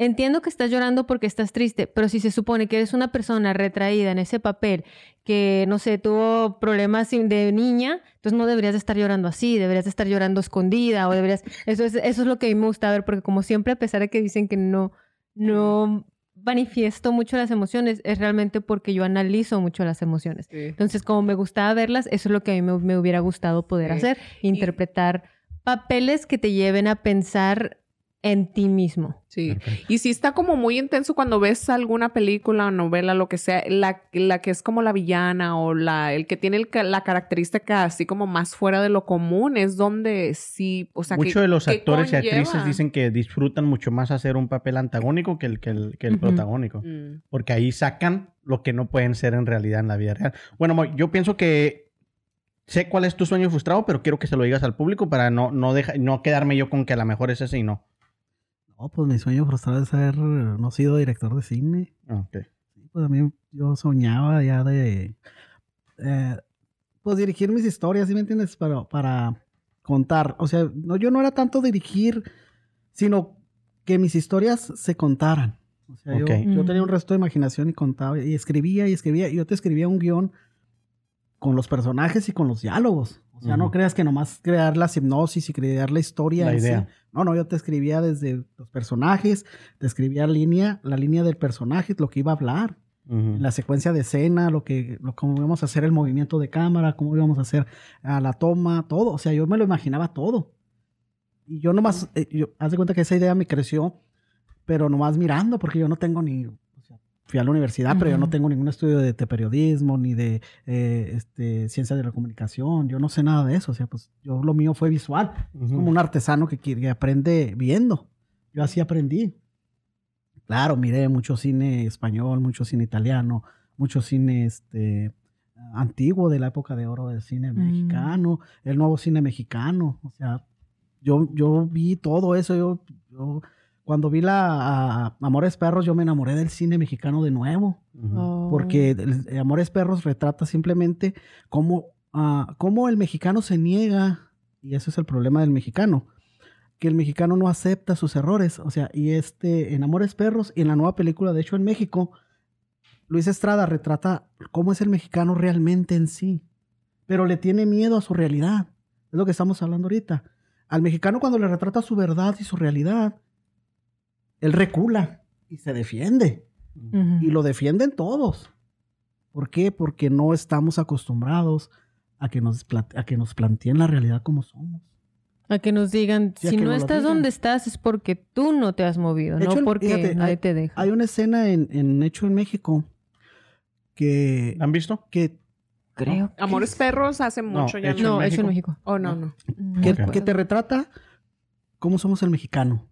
entiendo que estás llorando porque estás triste, pero si se supone que eres una persona retraída en ese papel, que, no sé, tuvo problemas de niña, entonces no deberías de estar llorando así, deberías de estar llorando escondida o deberías... Eso es, eso es lo que a mí me gusta ver, porque como siempre, a pesar de que dicen que no, no manifiesto mucho las emociones, es realmente porque yo analizo mucho las emociones. Sí. Entonces, como me gustaba verlas, eso es lo que a mí me, me hubiera gustado poder Sí. hacer, interpretar papeles que te lleven a pensar en ti mismo. Sí. Y sí está como muy intenso cuando ves alguna película o novela, lo que sea, la, la que es como la villana o la, el que tiene el la característica así como más fuera de lo común, es donde sí, o sea, que- Muchos de los actores y actrices dicen que disfrutan mucho más hacer un papel antagónico que el, que el, que el protagónico. Mm. Porque ahí sacan lo que no pueden ser en realidad en la vida real. Bueno, yo pienso que sé cuál es tu sueño frustrado, pero quiero que se lo digas al público para no, no, deja- no quedarme yo con que a lo mejor es ese y no. No, pues mi sueño frustrado es ser, no sido director de cine. Ah, ok. Sí, Pues a mí yo soñaba ya de, eh, pues dirigir mis historias, ¿sí me entiendes? Para, para contar. O sea, no, yo no era tanto dirigir, sino que mis historias se contaran. O sea, yo- Ok. yo, Mm. tenía un resto de imaginación y contaba, y escribía y escribía, y yo te escribía un guion con los personajes y con los diálogos. O sea, no creas que nomás crear la hipnosis y crear la historia. La sí. No, no, yo te escribía desde los personajes, te escribía línea, la línea del personaje, lo que iba a hablar, la secuencia de escena, lo que, lo, cómo íbamos a hacer el movimiento de cámara, cómo íbamos a hacer a la toma, todo. O sea, yo me lo imaginaba todo. Y yo nomás, eh, yo, haz de cuenta que esa idea me creció, pero nomás mirando, porque yo no tengo ni, fui a la universidad, pero yo no tengo ningún estudio de, de periodismo, ni de eh, este, ciencia de la comunicación, yo no sé nada de eso, o sea, pues yo lo mío fue visual, es Ujú. como un artesano que, que aprende viendo, yo así aprendí. Claro, miré mucho cine español, mucho cine italiano, mucho cine este, antiguo de la época de oro del cine Mm. mexicano, el nuevo cine mexicano, o sea, yo, yo vi todo eso, yo, yo cuando vi la a- Amores Perros, yo me enamoré del cine mexicano de nuevo. Oh. porque el- el Amores Perros retrata simplemente cómo, ah, cómo el mexicano se niega, y ese es el problema del mexicano, que el mexicano no acepta sus errores, o sea, y este, en Amores Perros y en la nueva película, de hecho en México, Luis Estrada retrata cómo es el mexicano realmente en sí, pero le tiene miedo a su realidad, es lo que estamos hablando ahorita. Al mexicano cuando le retrata su verdad y su realidad, él recula y se defiende. Y lo defienden todos. ¿Por qué? Porque no estamos acostumbrados a que nos, a que nos planteen la realidad como somos. A que nos digan, Sí, si no estás digan. donde estás es porque tú no te has movido, no porque fíjate, nadie hay- te deja. Hay una escena en, en Hecho en México que, ¿Han visto? que, Creo que Amores. Perros hace mucho ya. hecho No. Hecho en México. Oh, no, no. No que te retrata cómo somos el mexicano.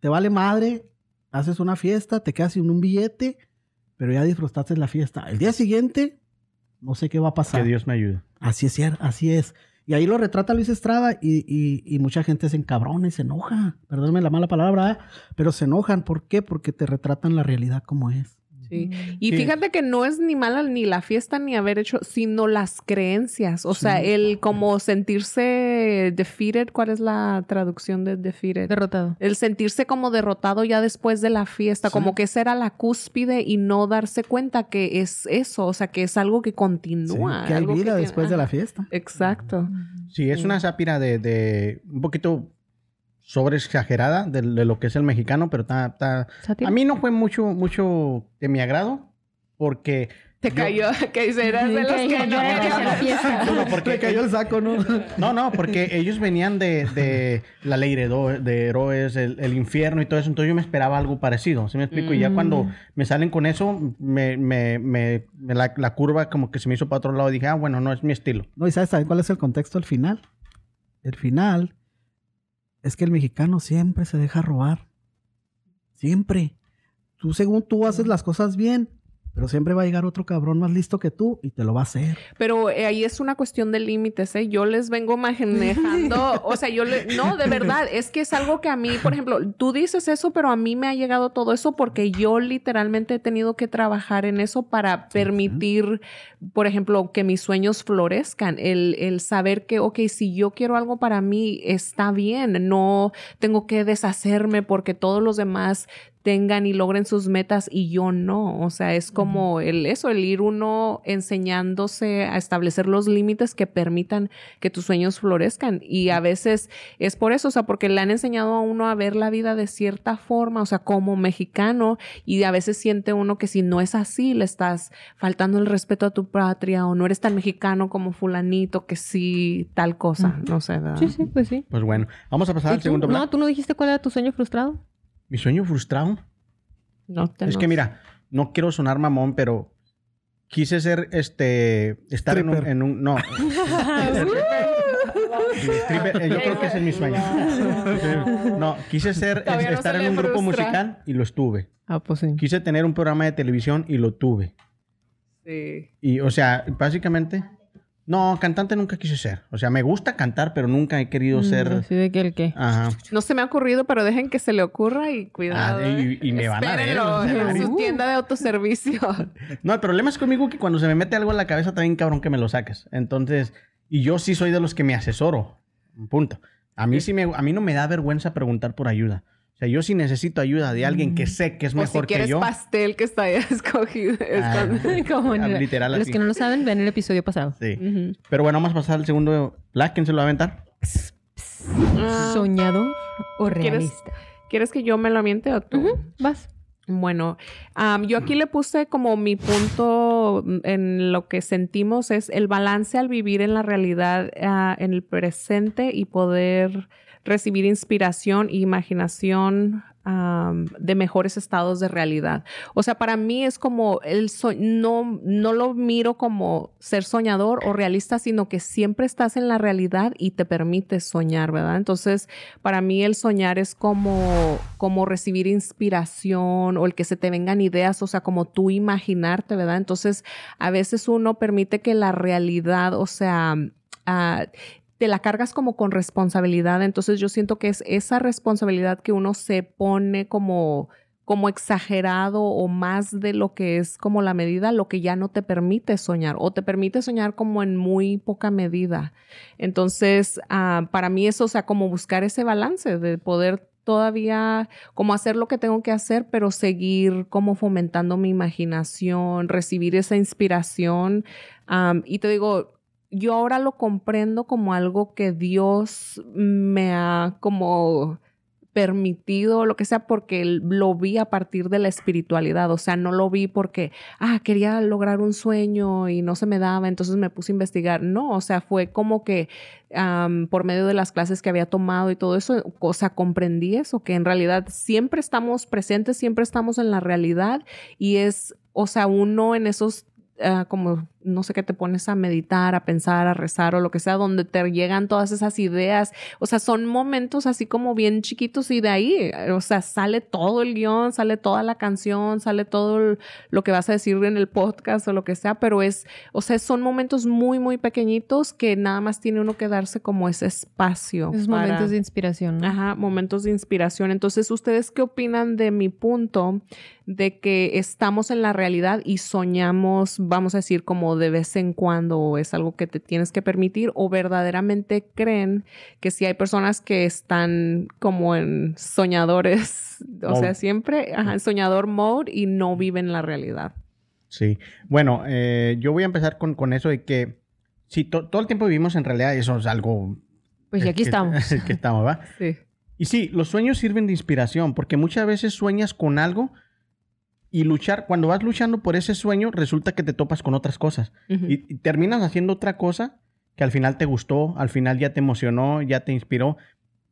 Te vale madre, haces una fiesta, te quedas sin un billete, pero ya disfrutaste la fiesta. El día siguiente, no sé qué va a pasar. Que Dios me ayude. Así es, así es. Y ahí lo retrata Luis Estrada y, y- y mucha gente se encabrona y se enoja. Perdónme la mala palabra, ¿eh? pero se enojan. ¿Por qué? Porque te retratan la realidad como es. Sí. Mm. Y Sí. fíjate que no es ni mala ni la fiesta ni haber hecho, sino las creencias. O sea, el como sentirse defeated. ¿Cuál es la traducción de defeated? Derrotado. El sentirse como derrotado ya después de la fiesta, Sí. como que esa era la cúspide y no darse cuenta que es eso, o sea, que es algo que Sí, continúa. que hay algo vida después de la fiesta. Exacto. Sí, es Sí. una sátira de, de un poquito sobre exagerada de, de lo que es el mexicano, pero está, está- ¿Sátira? a mí no fue mucho, mucho de mi agrado, porque Te Yo- cayó, que eras de los que no. No, no, porque Le cayó el saco, ¿no? No, no, porque ellos venían de, de la ley de, de héroes, el, el infierno y todo eso, entonces yo me esperaba algo parecido, ¿sí me explico? Y ya Mm. cuando me salen con eso, me, me, me, me la, la curva como que se me hizo para otro lado y dije, ah, bueno, no es mi estilo. No, ¿y sabes también cuál es el contexto al final? El final es que el mexicano siempre se deja robar. Siempre. Tú, según tú, haces las cosas bien Pero siempre va a llegar otro cabrón más listo que tú y te lo va a hacer. Pero eh, ahí es una cuestión de límites, ¿eh? Yo les vengo manejando, o sea, yo le, no, de verdad, es que es algo que a mí, por ejemplo, tú dices eso, pero a mí me ha llegado todo eso porque yo literalmente he tenido que trabajar en eso para permitir, por ejemplo, que mis sueños florezcan, el, el saber que, ok, si yo quiero algo para mí, está bien, no tengo que deshacerme porque todos los demás tengan y logren sus metas y yo no. O sea, es como el eso, el ir uno enseñándose a establecer los límites que permitan que tus sueños florezcan. Y a veces es por eso, o sea, porque le han enseñado a uno a ver la vida de cierta forma, o sea, como mexicano, y a veces siente uno que si no es así, le estás faltando el respeto a tu patria o no eres tan mexicano como fulanito, que sí, tal cosa, no sé, ¿verdad? Sí, sí, pues sí. Pues bueno, vamos a pasar ¿Y al tú? segundo No, bloque. tú no dijiste cuál era tu sueño frustrado. Mi sueño frustrado. No te Es que mira, no quiero sonar mamón, pero quise ser este estar en un, en un- no. Stripper, eh, yo creo que ese es mi sueño. No, quise ser Todavía no estar se en un grupo frustra. musical y lo estuve. Ah, pues sí. Quise tener un programa de televisión y lo tuve. Sí. Y o sea, básicamente no, cantante nunca quise ser. O sea, me gusta cantar, pero nunca he querido ser Así de que el qué. Ajá. No se me ha ocurrido, pero dejen que se le ocurra y cuidado. Ah, y- ¿eh? y me van a ver, Espérenlo o sea, en su uh. tienda de autoservicio. No, el problema es conmigo que cuando se me mete algo en la cabeza también cabrón que me lo saques. Entonces, y yo sí soy de los que me asesoro. Punto. A mí sí me a mí no me da vergüenza preguntar por ayuda. O sea, yo sí necesito ayuda de alguien que sé que es o si mejor que quieres yo. pastel que está ya escogido. Ah, Como en ah, la- literal Los así. que no lo saben, ven el episodio pasado. Sí. Pero bueno, vamos a pasar al segundo black. ¿Quién se lo va a aventar? Ah, ¿Soñador o ¿Quieres- realista? ¿Quieres que yo me lo miente o tú? Vas. Bueno, yo aquí le puse como mi punto mm, en lo que sentimos es el balance al vivir en la realidad, en el presente y poder recibir inspiración e imaginación de mejores estados de realidad. O sea, para mí es como el so- no, no lo miro como ser soñador o realista, sino que siempre estás en la realidad y te permite soñar, ¿verdad? Entonces, para mí el soñar es como, como recibir inspiración o el que se te vengan ideas, o sea, como tú imaginarte, ¿verdad? Entonces, a veces uno permite que la realidad, o sea, ah, te la cargas como con responsabilidad. Entonces, yo siento que es esa responsabilidad que uno se pone como como exagerado o más de lo que es como la medida, lo que ya no te permite soñar o te permite soñar como en muy poca medida. Entonces, ah, para mí eso, o sea, como buscar ese balance de poder todavía como hacer lo que tengo que hacer, pero seguir como fomentando mi imaginación, recibir esa inspiración. Y te digo, yo ahora lo comprendo como algo que Dios me ha como permitido, lo que sea, porque lo vi a partir de la espiritualidad. O sea, no lo vi porque, ah, quería lograr un sueño y no se me daba, entonces me puse a investigar. No, o sea, fue como que por medio de las clases que había tomado y todo eso, o sea, comprendí eso, que en realidad siempre estamos presentes, siempre estamos en la realidad y es, o sea, uno en esos ah, como no sé qué te pones a meditar, a pensar, a rezar o lo que sea, donde te llegan todas esas ideas. O sea, son momentos así como bien chiquitos y de ahí, eh, o sea, sale todo el guion, sale toda la canción, sale todo lo que vas a decir en el podcast o lo que sea, pero es, o sea, son momentos muy, muy pequeñitos que nada más tiene uno que darse como ese espacio. Esos para- momentos de inspiración. ¿no? Ajá, momentos de inspiración. Entonces, ¿ustedes qué opinan de mi punto de que estamos en la realidad y soñamos, vamos a decir, como de vez en cuando o es algo que te tienes que permitir o verdaderamente creen que si hay personas que están como en soñadores, o Mode. sea, siempre, ajá, en soñador mode y no viven la realidad? Sí. Bueno, eh, yo voy a empezar con, con eso de que si to- todo el tiempo vivimos en realidad, eso es algo... Pues y aquí que- estamos. que estamos, ¿va? Sí. Y sí, los sueños sirven de inspiración porque muchas veces sueñas con algo y luchar, cuando vas luchando por ese sueño, resulta que te topas con otras cosas y, y terminas haciendo otra cosa que al final te gustó, al final ya te emocionó, ya te inspiró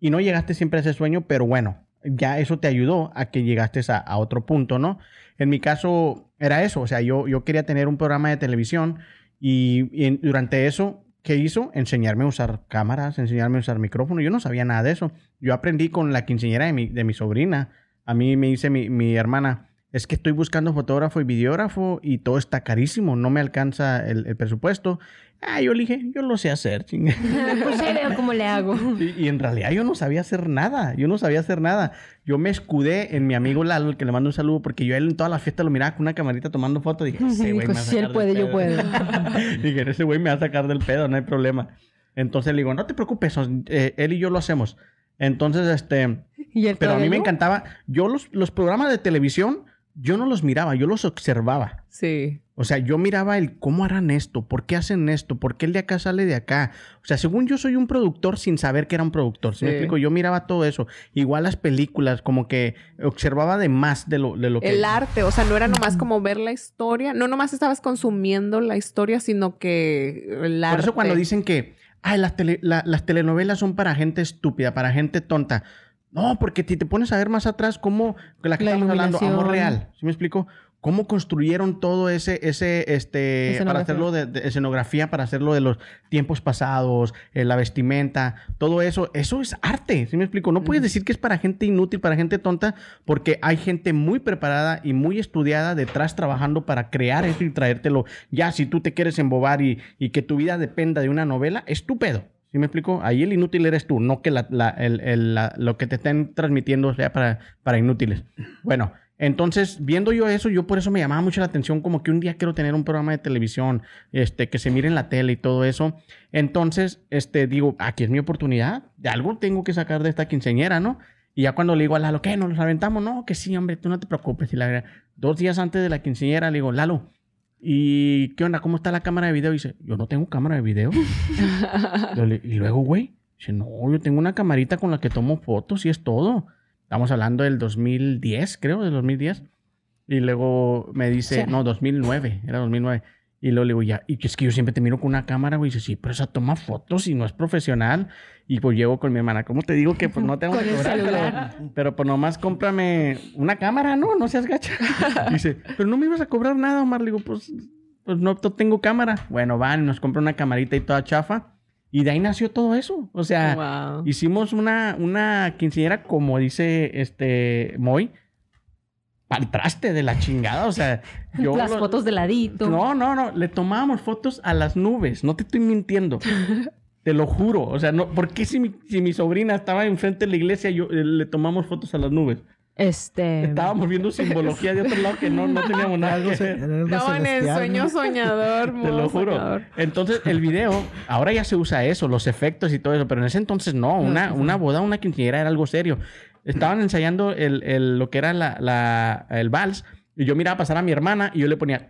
y no llegaste siempre a ese sueño, pero bueno, ya eso te ayudó a que llegaste a, a otro punto, ¿no? En mi caso era eso, o sea, yo, yo quería tener un programa de televisión y, y en- durante eso, ¿qué hizo? Enseñarme a usar cámaras, enseñarme a usar micrófono. Yo no sabía nada de eso. Yo aprendí con la quinceañera de mi, de mi sobrina. A mí me dice mi, mi hermana, es que estoy buscando fotógrafo y videógrafo y todo está carísimo, no me alcanza el, el presupuesto. Ah, yo le dije, yo lo sé hacer, pues ahí veo cómo le hago. Y, y en realidad yo no sabía hacer nada, yo no sabía hacer nada. Yo me escudé en mi amigo Lalo, el que le mando un saludo, porque yo a él en toda la fiesta lo miraba con una camarita tomando fotos. Dije, ese güey me va a si él sacar del puede, yo pedo". puedo. Dije, ese güey me va a sacar del pedo, no hay problema. Entonces le digo, no te preocupes, eh, él y yo lo hacemos. Entonces, este, Y él pero a mí me encantaba, yo los, los programas de televisión, yo no los miraba, yo los observaba. Sí. O sea, yo miraba el cómo harán esto, por qué hacen esto, por qué el de acá sale de acá. O sea, según yo soy un productor sin saber que era un productor. ¿sí me explico? Yo miraba todo eso. Igual las películas, como que observaba de más de lo, de lo que... El arte, o sea, no era nomás como ver la historia, no nomás estabas consumiendo la historia, sino que el arte. Por eso cuando dicen que Ay, las, tele- la- las telenovelas son para gente estúpida, para gente tonta. No, porque si te pones a ver más atrás, cómo la que La estamos hablando, amor real. ¿Sí me explico? ¿Cómo construyeron todo ese, ese, este, para hacerlo de, de escenografía, para hacerlo de los tiempos pasados, eh, la vestimenta, todo eso? Eso es arte, ¿sí me explico? No puedes decir que es para gente inútil, para gente tonta, porque hay gente muy preparada y muy estudiada detrás trabajando para crear eso y traértelo. Ya, si tú te quieres embobar y, y que tu vida dependa de una novela, es tu pedo. ¿Sí me explico? Ahí el inútil eres tú, no que la- la- el- el- la- lo que te estén transmitiendo sea para, para inútiles. Bueno, entonces, viendo yo eso, yo por eso me llamaba mucho la atención, como que un día quiero tener un programa de televisión, este, que se mire en la tele y todo eso. Entonces, este, digo, aquí es mi oportunidad, de algo tengo que sacar de esta quinceñera, ¿no? Y ya cuando le digo a Lalo, ¿qué? ¿Nos los aventamos? No, que sí, hombre, tú no te preocupes. Y la, dos días antes de la quinceñera le digo, Lalo, ¿y qué onda? ¿Cómo está la cámara de video? Y dice, yo no tengo cámara de video. Y luego, güey, dice, no, yo tengo una camarita con la que tomo fotos y es todo. Estamos hablando del 2010, creo, del 2010. Y luego me dice, Sí. no, 2009, era 2009. Y luego le digo, ya, y es que yo siempre te miro con una cámara, güey. Y dice, sí, pero esa toma fotos y no es profesional. Y pues llego con mi hermana, ¿cómo te digo que pues no tengo que cobrar? Pero, pero pues nomás cómprame una cámara, ¿no? No seas gacha. Dice, pero no me ibas a cobrar nada, Omar. Le digo, pues, pues no no tengo cámara. Bueno, van, nos compra una camarita y toda chafa. Y de ahí nació todo eso. O sea, Wow. hicimos una, una quinceañera, como dice este Moy, al traste de la chingada. O sea, yo. Las lo- fotos de ladito. No, no, no. Le tomábamos fotos a las nubes. No te estoy mintiendo. Te lo juro. O sea, no, ¿por qué si mi, si mi sobrina estaba enfrente de la iglesia, yo eh, le tomamos fotos a las nubes? Este. Estábamos viendo simbología de otro lado que no, no teníamos nada Algo se- Estaban en el sueño soñador, Te lo juro. soñador. Entonces, el video, ahora ya se usa eso, los efectos y todo eso, pero en ese entonces no, una, una boda, una quinceañera era algo serio. Estaban ensayando el, el- lo que era la, la- el vals, y yo miraba pasar a mi hermana y yo le ponía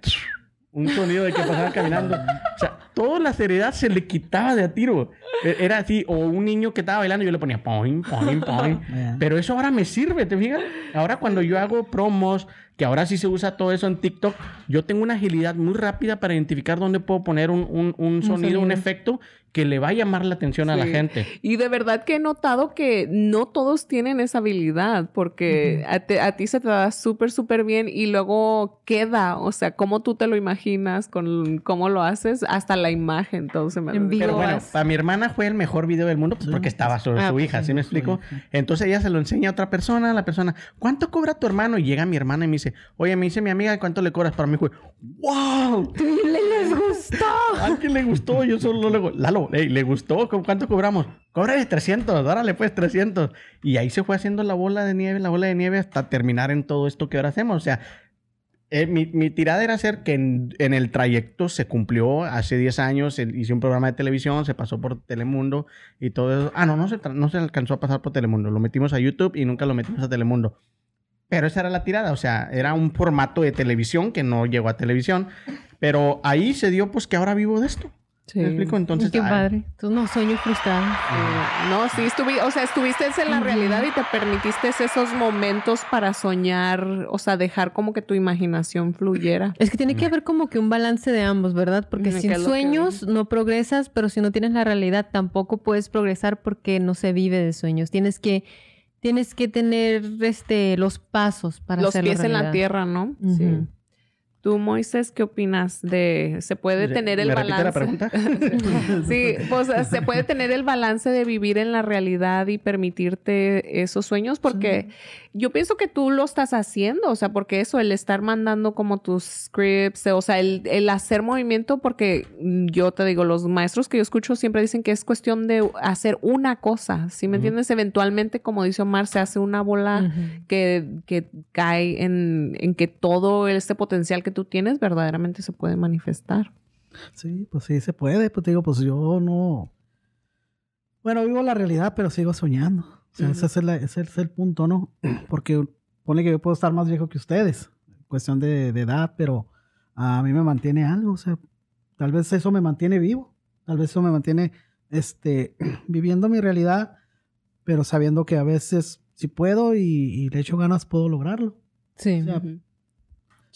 un sonido de que pasaba caminando. O sea, toda la seriedad se le quitaba de a tiro. E- Era así, o un niño que estaba bailando, yo le ponía poing, poing, poing. Yeah. Pero eso ahora me sirve, ¿te fijas? Ahora cuando yo hago promos, que ahora sí se usa todo eso en TikTok, yo tengo una agilidad muy rápida para identificar dónde puedo poner un, un- un sonido, un efecto que le va a llamar la atención a la gente. Y de verdad que he notado que no todos tienen esa habilidad, porque a, te- a ti se te da súper, súper bien y luego queda, o sea, cómo tú te lo imaginas, con cómo lo haces, hasta la imagen, todo se me En vivo. Pero bueno, vas. para mi hermana fue el mejor video del mundo pues, Sí. porque estaba sobre Ah, su pues hija, sí, ¿sí me explico? Entonces ella se lo enseña a otra persona, la persona, ¿cuánto cobra tu hermano? Y llega mi hermana y me dice, oye, me dice mi amiga, ¿cuánto le cobras? Para mí fue, ¡wow! Le les gustó. ¿A quién le gustó? Yo solo le digo, Lalo, ey, ¿le gustó? ¿Con ¿Cuánto cobramos? Cóbrale 300, órale pues 300. Y ahí se fue haciendo la bola de nieve, la bola de nieve hasta terminar en todo esto que ahora hacemos. O sea, eh, mi, mi tirada era hacer que en, en el trayecto se cumplió hace 10 años, hice un programa de televisión, se pasó por Telemundo y todo eso. Ah, no, no se, no se alcanzó a pasar por Telemundo. Lo metimos a YouTube y nunca lo metimos a Telemundo. Pero esa era la tirada, o sea, era un formato de televisión que no llegó a televisión. Pero ahí se dio pues que ahora vivo de esto. Sí. ¿Me explico? Entonces, Qué padre. Tú no sueño frustrado. Eh, No, sí, estuvi, o sea, estuviste en la realidad y te permitiste esos momentos para soñar, o sea, dejar como que tu imaginación fluyera. Es que tiene que haber como que un balance de ambos, ¿verdad? Porque sin que- sueños no progresas, pero si no tienes la realidad tampoco puedes progresar porque no se vive de sueños. Tienes que tienes que tener este los pasos para Los hacerlo pies en la tierra, ¿no? Sí. Tú, Moisés, ¿qué opinas de se puede ¿Me- tener el me repite la balance? pregunta? sí, pues se puede tener el balance de vivir en la realidad y permitirte esos sueños porque yo pienso que tú lo estás haciendo, o sea, porque eso, el estar mandando como tus scripts, o sea, el, el hacer movimiento, porque yo te digo, los maestros que yo escucho siempre dicen que es cuestión de hacer una cosa, ¿sí me entiendes? Eventualmente, como dice Omar, se hace una bola que, que cae en, en que todo este potencial que tú tienes verdaderamente se puede manifestar. Sí, pues sí se puede. Pues digo, pues yo no. Bueno, vivo la realidad, pero sigo soñando. O sea, ese, es la- ese es el punto, ¿no? Porque pone que yo puedo estar más viejo que ustedes. Cuestión de, de edad, pero a mí me mantiene algo. O sea, tal vez eso me mantiene vivo. Tal vez eso me mantiene este, viviendo mi realidad, pero sabiendo que a veces, si puedo y, y le echo ganas, puedo lograrlo. Sí. O sea.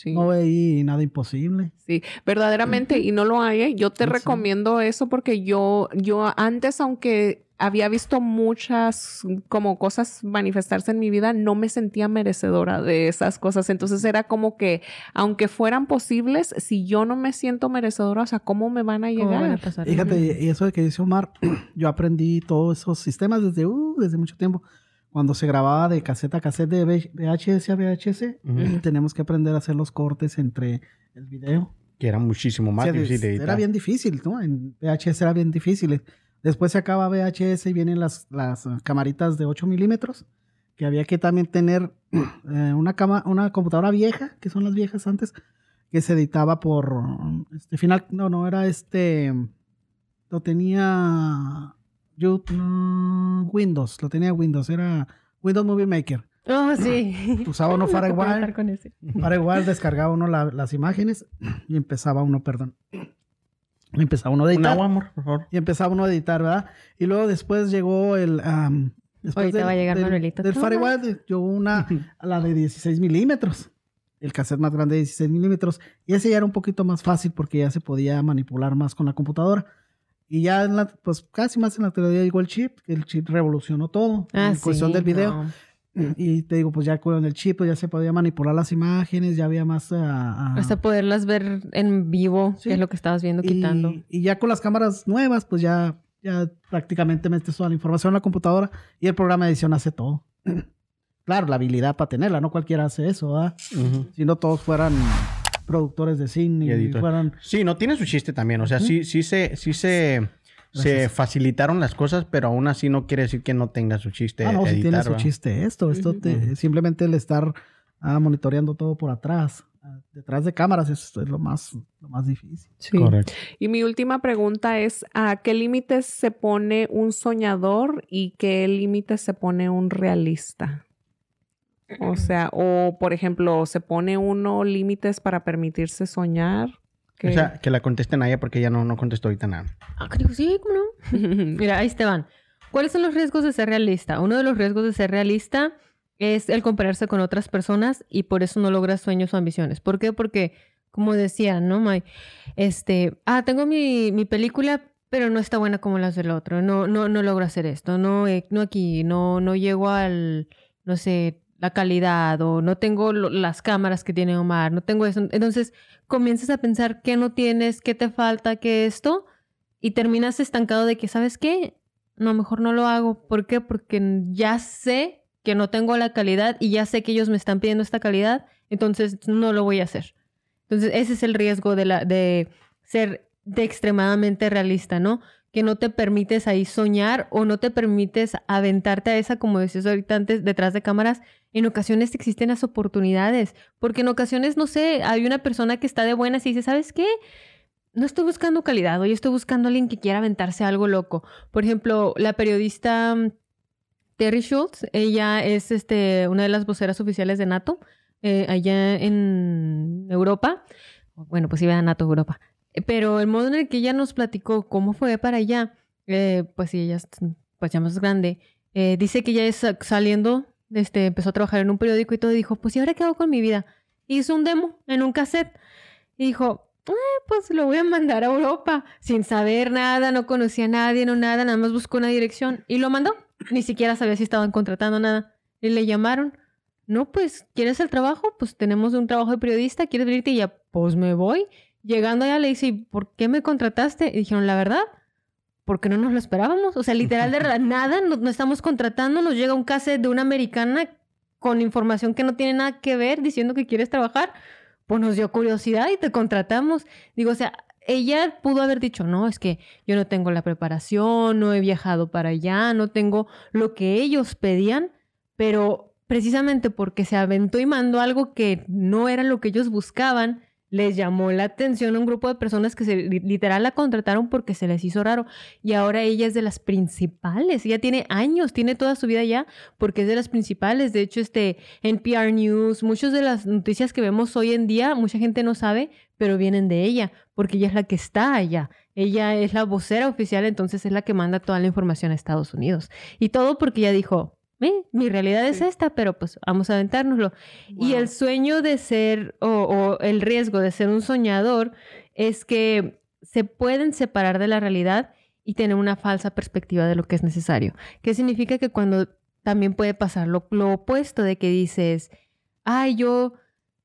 Sí. No veí nada imposible. Sí, verdaderamente, y no lo hay, ¿eh? yo te Sí. recomiendo eso porque yo, yo antes, aunque había visto muchas como cosas manifestarse en mi vida, no me sentía merecedora de esas cosas. Entonces era como que, aunque fueran posibles, si yo no me siento merecedora, o sea, ¿cómo me van a ¿Cómo van a llegar? pasar? Fíjate, y eso de que dice Omar, yo aprendí todos esos sistemas desde, uh, desde mucho tiempo. Cuando se grababa de caseta a caseta de VHS a VHS, Ujú. tenemos que aprender a hacer los cortes entre el video. Que era muchísimo más O sea, difícil de era editar. bien difícil, ¿no? En VHS era bien difícil. Después se acaba VHS y vienen las, las camaritas de 8 milímetros, que había que también tener eh, una, cama, una computadora vieja, que son las viejas antes, que se editaba por este final, no, no, era este, lo tenía yo, mm, Windows, lo tenía Windows, era Windows Movie Maker. Oh, sí. Usaba uno Firewire. igual descargaba uno la- las imágenes y empezaba uno, perdón. Empezaba uno a Un editar. agua, amor, por favor. Y empezaba uno a editar, ¿verdad? Y luego después llegó el... am, después Ahorita va a llegar del, Manuelito. Del. Firewire llegó una, a la de 16 milímetros. El cassette más grande de 16 milímetros. Y ese ya era un poquito más fácil porque ya se podía manipular más con la computadora. Y ya, en la- pues casi más en la teoría llegó el chip, que el chip revolucionó todo. Ah, en cuestión sí, del video. no. Y te digo, pues ya con el chip pues ya se podía manipular las imágenes, ya había más... ah, ah, Hasta poderlas ver en vivo, Sí. que es lo que estabas viendo, y, quitando. y ya con las cámaras nuevas, pues ya, ya prácticamente metes toda la información en la computadora y el programa de edición hace todo. claro, la habilidad para tenerla, no cualquiera hace eso, ¿verdad? Ujú. Si no todos fueran productores de cine Y y, fueran... Sí, no tiene su chiste también. O sea, sí, sí se, sí se, se facilitaron las cosas, pero aún así no quiere decir que no tenga su chiste. ah, no, si tiene su chiste esto, esto te- simplemente el estar ah, monitoreando todo por atrás, ah, detrás de cámaras, es, es lo más, lo más difícil. Sí. Correcto. Y mi última pregunta es, ¿a qué límites se pone un soñador y qué límites se pone un realista? O sea, o por ejemplo, ¿se pone uno límites para permitirse soñar? O sea, que la contesten a ella porque ella no, no contestó ahorita nada. Ah, creo, sí, ¿cómo no? Mira, ahí te van. ¿Cuáles son los riesgos de ser realista? Uno de los riesgos de ser realista es el compararse con otras personas y por eso no logras sueños o ambiciones. ¿Por qué? Porque, como decía, ¿no, May? Este, ah, tengo mi, mi película, pero no está buena como las del otro. No, no, no logro hacer esto. No, eh, no aquí, no, no llego al, no sé, la calidad o no tengo las cámaras que tiene Omar, no tengo eso. Entonces comienzas a pensar qué no tienes, qué te falta, qué esto y terminas estancado de que, ¿sabes qué? No, mejor no lo hago. ¿Por qué? Porque ya sé que no tengo la calidad y ya sé que ellos me están pidiendo esta calidad, entonces no lo voy a hacer. Entonces ese es el riesgo de, la, de ser de extremadamente realista, ¿no? Que no te permites ahí soñar o no te permites aventarte a esa, como decías ahorita antes, detrás de cámaras. En ocasiones existen las oportunidades, porque en ocasiones, no sé, hay una persona que está de buenas y dice, ¿sabes qué? no estoy buscando calidad, hoy estoy buscando a alguien que quiera aventarse algo loco. Por ejemplo, la periodista mm, Terry Schultz, ella es este, una de las voceras oficiales de NATO eh, allá en Europa. Bueno, pues iba a NATO Europa. Eh, Pero el modo en el que ella nos platicó cómo fue para allá, eh, pues sí, ella es pues ya más grande, eh, dice que ya saliendo, este, empezó a trabajar en un periódico y todo, dijo, pues ¿y ahora qué hago con mi vida? Hizo un demo en un cassette y dijo, "Eh, pues lo voy a mandar a Europa sin saber nada, no conocía a nadie, no nada, nada más buscó una dirección y lo mandó. Ni siquiera sabía si estaban contratando nada. Y le llamaron. no, pues, ¿quieres el trabajo? Pues tenemos un trabajo de periodista, ¿quieres venirte? Y ya, pues me voy. Llegando allá le dice, ¿y por qué me contrataste? Y dijeron, la verdad, porque no nos lo esperábamos. O sea, literal de la nada, no, no estamos contratando, nos llega un cassette de una americana con información que no tiene nada que ver, diciendo que quieres trabajar. Pues nos dio curiosidad y te contratamos. Digo, o sea, ella pudo haber dicho, no, es que yo no tengo la preparación, no he viajado para allá, no tengo lo que ellos pedían, pero precisamente porque se aventó y mandó algo que no era lo que ellos buscaban, les llamó la atención a un grupo de personas que se li- literal la contrataron porque se les hizo raro y ahora ella es de las principales, ella tiene años, tiene toda su vida ya porque es de las principales, de hecho este NPR News, muchas de las noticias que vemos hoy en día, mucha gente no sabe, pero vienen de ella, porque ella es la que está allá. Ella es la vocera oficial, entonces es la que manda toda la información a Estados Unidos. Y todo porque ella dijo, "Eh, mi realidad es esta, pero pues vamos a aventárnoslo. Y el sueño de ser, o, o el riesgo de ser un soñador, es que se pueden separar de la realidad y tener una falsa perspectiva de lo que es necesario. ¿Qué significa que cuando también puede pasar lo, lo opuesto de que dices, ay, yo,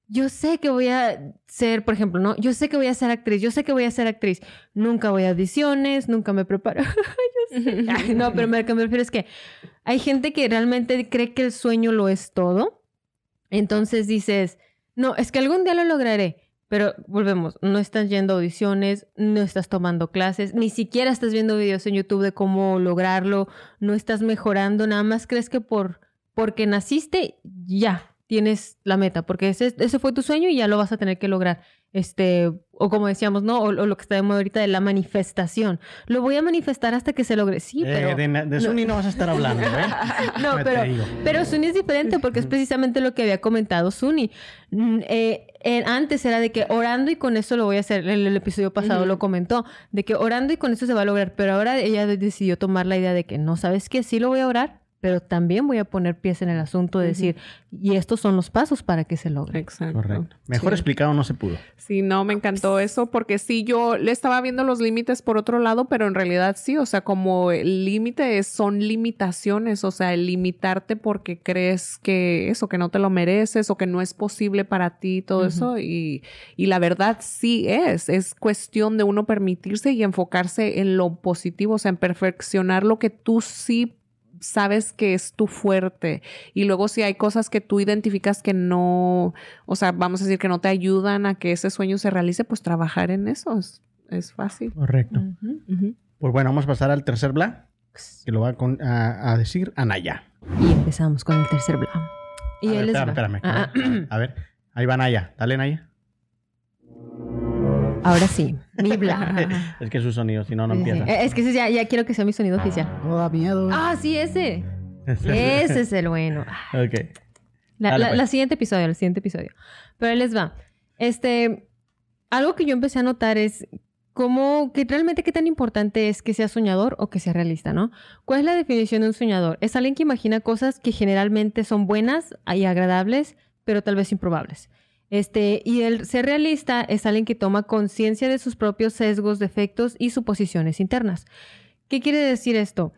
yo sé que voy a ser, por ejemplo, ¿no? Yo sé que voy a ser actriz, yo sé que voy a ser actriz. Nunca voy a audiciones, nunca me preparo. No, pero me, me refiero es que hay gente que realmente cree que el sueño lo es todo. Entonces dices, no, es que algún día lo lograré. Pero volvemos, no estás yendo a audiciones, no estás tomando clases, ni siquiera estás viendo videos en YouTube de cómo lograrlo, no estás mejorando, nada más crees que por porque naciste ya tienes la meta, porque ese, ese fue tu sueño y ya lo vas a tener que lograr. Este, o como decíamos, ¿no? O, o lo que está de moda ahorita de la manifestación. Lo voy a manifestar hasta que se logre. Sí, Eh, pero... de, de Suni no vas a estar hablando, ¿eh? No, pero, pero Suni es diferente porque es precisamente lo que había comentado Suni. Mm, eh, eh, antes era de que orando y con eso lo voy a hacer. El, el episodio pasado lo comentó, de que orando y con eso se va a lograr. Pero ahora ella decidió tomar la idea de que no, ¿sabes qué? Sí lo voy a orar, pero también voy a poner pies en el asunto de decir, y estos son los pasos para que se logre. Exacto. Correcto. Mejor Sí. explicado no se pudo. Sí, no, me encantó eso porque sí, yo le estaba viendo los límites por otro lado, pero en realidad sí, o sea, como el límite es- son limitaciones, o sea, el limitarte porque crees que eso, que no te lo mereces o que no es posible para ti, todo eso, y, y la verdad sí es, es cuestión de uno permitirse y enfocarse en lo positivo, o sea, en perfeccionar lo que tú sí sabes que es tu fuerte y luego si hay cosas que tú identificas que no, o sea, vamos a decir que no te ayudan a que ese sueño se realice, pues trabajar en eso es, es fácil. Correcto. Pues bueno, vamos a pasar al tercer bla, que lo va a, con- a- a decir Anaya. Y empezamos con el tercer bla. Y a él ver, espérame, espérame. Ah, A ver, ahí va Naya. Dale, Naya. Ahora sí, mi bla. Es que su sonido, si no, no empieza. Eh, Es que ese ya, ya quiero que sea mi sonido oficial. No da miedo. Ah, sí, ese. Ese es el bueno. ok. La, Dale, la- pues. la siguiente episodio, el siguiente episodio. Pero ahí les va. Este, algo que yo empecé a notar es cómo, que realmente qué tan importante es que sea soñador o que sea realista, ¿no? ¿Cuál es la definición de un soñador? Es alguien que imagina cosas que generalmente son buenas y agradables, pero tal vez improbables. Este, y el ser realista es alguien que toma conciencia de sus propios sesgos, defectos y suposiciones internas. ¿Qué quiere decir esto?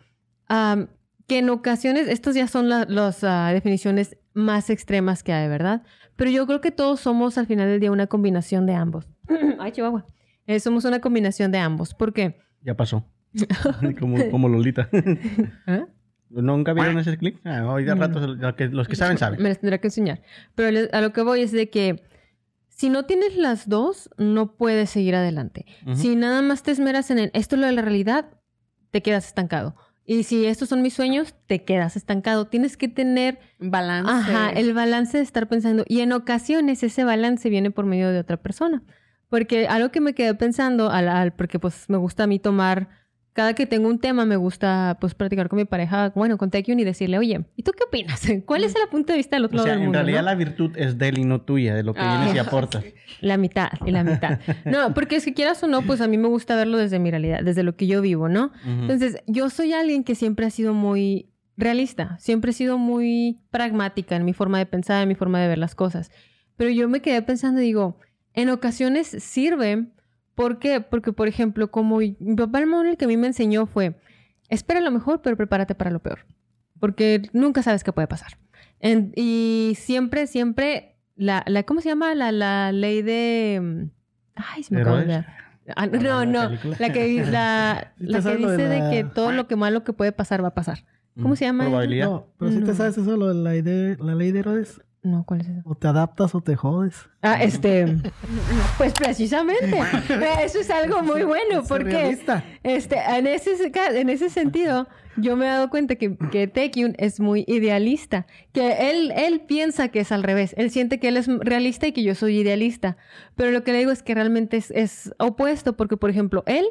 Am, que en ocasiones, estas ya son la- las ah, definiciones más extremas que hay, ¿verdad? Pero yo creo que todos somos al final del día una combinación de ambos. Ay, Chihuahua. Eh, somos una combinación de ambos. ¿Por qué? Ya pasó. como, como Lolita. ¿Ah? ¿Nunca vieron ese clip? Ah, hoy de No. rato, que- los que saben, saben. Me las tendrá que enseñar. Pero a lo que voy es de que si no tienes las dos, no puedes seguir adelante. Si nada más te esmeras en el, esto es lo de la realidad, te quedas estancado. Y si estos son mis sueños, te quedas estancado. Tienes que tener Balance. Ajá, el balance de estar pensando. Y en ocasiones ese balance viene por medio de otra persona. Porque algo que me quedé pensando, al, al- porque pues me gusta a mí tomar, cada que tengo un tema me gusta pues practicar con mi pareja, bueno, con Taekyun y decirle, oye, ¿y tú qué opinas? ¿Cuál es el punto de vista del otro O sea, lado del en mundo? realidad no? la virtud es de él y no tuya, de lo que Ah. vienes y aportas. La mitad y la mitad. No, porque es que quieras o no, pues a mí me gusta verlo desde mi realidad, desde lo que yo vivo, ¿no? Entonces, yo soy alguien que siempre ha sido muy realista, siempre he sido muy pragmática en mi forma de pensar, en mi forma de ver las cosas. Pero yo me quedé pensando y digo, en ocasiones sirve, ¿por qué? Porque, por ejemplo, como mi papá el el que a mí me enseñó fue, espera lo mejor, pero prepárate para lo peor. Porque nunca sabes qué puede pasar. En- y siempre, siempre, la, la, ¿cómo se llama? La, la ley de... mm, Ay, se me acaba de olvidar. Ah, No, no, la no, película. la que, la, Sí la que de dice de, que todo lo que malo que puede pasar va a pasar. ¿Cómo se llama? Probabilidad. No, pero si No. te sabes eso, lo de la, ide- la ley de Herodes. No, ¿cuál es eso? O te adaptas o te jodes. Ah, este, pues precisamente, eso es algo muy bueno, porque este, en ese, en ese sentido, yo me he dado cuenta que, que Taekyun es muy idealista, que él, él piensa que es al revés, él siente que él es realista y que yo soy idealista, pero lo que le digo es que realmente es, es opuesto, porque por ejemplo, él,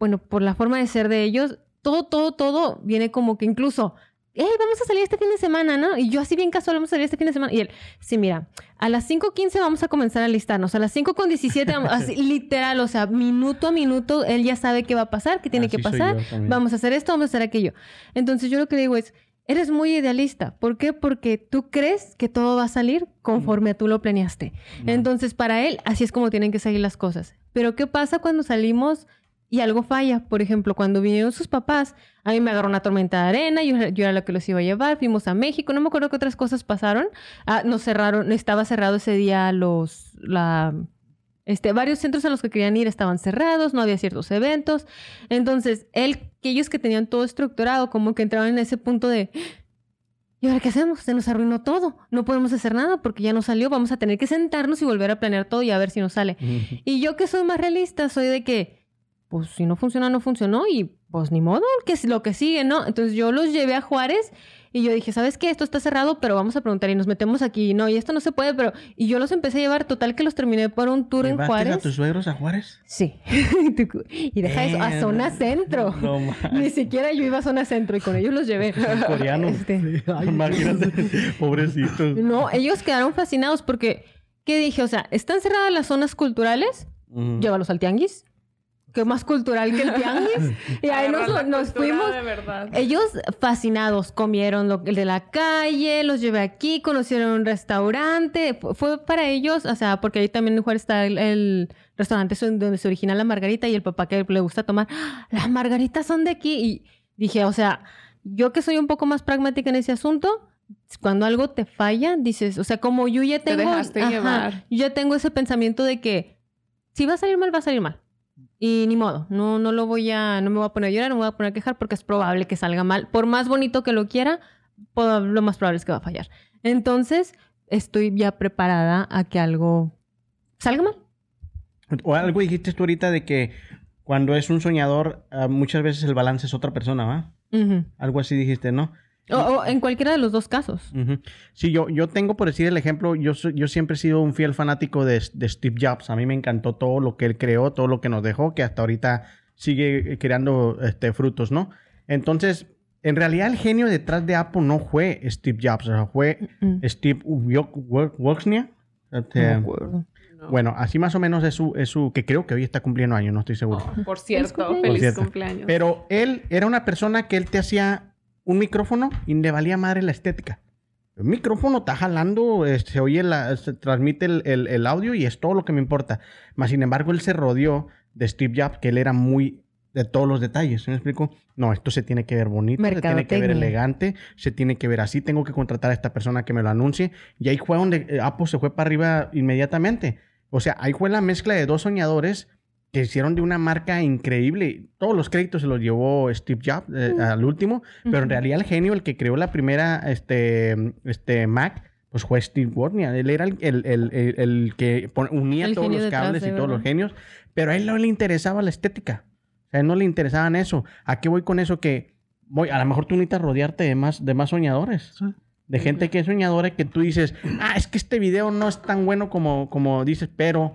bueno, por la forma de ser de ellos, todo, todo, todo viene como que incluso... Hey, vamos a salir este fin de semana, ¿no? Y yo así bien casual, vamos a salir este fin de semana. Y él, sí, mira, a las 5.15 vamos a comenzar a listarnos. A las 5.17, vamos- así, literal, o sea, minuto a minuto, él ya sabe qué va a pasar, qué tiene Así que pasar. Vamos a hacer esto, vamos a hacer aquello. Entonces yo lo que le digo es, eres muy idealista. ¿Por qué? Porque tú crees que todo va a salir conforme a tú lo planeaste. Entonces para él, así es como tienen que seguir las cosas. Pero ¿qué pasa cuando salimos y algo falla? Por ejemplo, cuando vinieron sus papás, a mí me agarró una tormenta de arena, yo, yo era la que los iba a llevar, fuimos a México, no me acuerdo qué otras cosas pasaron. Ah, nos cerraron, estaba cerrado ese día los, la, este, varios centros a los que querían ir estaban cerrados, no había ciertos eventos. Entonces, él, que ellos que tenían todo estructurado, como que entraron en ese punto de, ¿y ahora qué hacemos? Se nos arruinó todo, no podemos hacer nada porque ya no salió, vamos a tener que sentarnos y volver a planear todo y a ver si nos sale. Y yo que soy más realista, soy de que, pues si no funciona, no funcionó y pues ni modo, que es lo que sigue, ¿no? Entonces yo los llevé a Juárez y yo dije, ¿sabes qué? Esto está cerrado, pero vamos a preguntar y nos metemos aquí. No, y esto no se puede, pero... Y yo los empecé a llevar, total que los terminé por un tour en ¿Llevaste Juárez. a tus suegros a Juárez? Sí. y deja eso, a zona centro. No. Ni siquiera yo iba a zona centro y con ellos los llevé. Coreanos. Este, Ay, Imagínate, pobrecitos. no, ellos quedaron fascinados porque, ¿qué dije? O sea, están cerradas las zonas culturales, Ujú. llévalos al tianguis. ¿Qué más cultural que el tianguis? Y ahí nos, fuimos. de verdad. Ellos fascinados, comieron lo el de la calle, los llevé aquí, conocieron un restaurante. Fu- Fue para ellos, o sea, porque ahí también en Juárez está el, el restaurante donde se origina la margarita y el papá que le gusta tomar. ¡Ah! Las margaritas son de aquí. Y dije, o sea, yo que soy un poco más pragmática en ese asunto, cuando algo te falla, dices, o sea, como yo ya Te tengo. dejaste llevar. Yo ya tengo ese pensamiento de que si va a salir mal, va a salir mal. Y ni modo, no, no lo voy a, no me voy a poner a llorar, no me voy a poner a quejar porque es probable que salga mal. Por más bonito que lo quiera, lo más probable es que va a fallar. Entonces, estoy ya preparada a que algo salga mal. O algo dijiste tú ahorita de que cuando es un soñador, ah, muchas veces el balance es otra persona, ¿va? Algo así dijiste, ¿no? O, o en cualquiera de los dos casos. Sí, yo, yo tengo por decir el ejemplo, yo, soy- yo siempre he sido un fiel fanático de, de Steve Jobs. A mí me encantó todo lo que él creó, todo lo que nos dejó, que hasta ahorita sigue eh, creando este, frutos, ¿no? Entonces, en realidad el genio detrás de Apple no fue Steve Jobs, o sea, fue. Steve Wo- Wo- Wozniak. Este, No me acuerdo. No. bueno, así más o menos es su, es su, que creo que hoy está cumpliendo años, no estoy seguro. Por cierto, feliz Por cierto. cumpleaños. Pero él era una persona que él te hacía un micrófono y le valía madre la estética. El micrófono está jalando, eh, se oye, la, se transmite el, el- el audio y es todo lo que me importa. Mas, sin embargo, él se rodeó de Steve Jobs, que él era muy de todos los detalles. ¿sí ¿Me explico? No, esto se tiene que ver bonito, se tiene que ver elegante, se tiene que ver así. Tengo que contratar a esta persona que me lo anuncie. Y ahí fue donde eh, Apple se fue para arriba inmediatamente. O sea, ahí fue la mezcla de dos soñadores que hicieron de una marca increíble. Todos los créditos se los llevó Steve Jobs eh, al último, pero en realidad el genio, el que creó la primera este, este Mac, pues fue Steve Wozniak. Él era el, el- el- el- el que unía El todos los cables y todos los genios, pero a él no le interesaba la estética. A él no le interesaban eso. ¿A qué voy con eso? Que voy, a lo mejor tú necesitas rodearte de más, de más soñadores. Sí. De gente que es soñadora y que tú dices, ah, es que este video no es tan bueno como, como dices, pero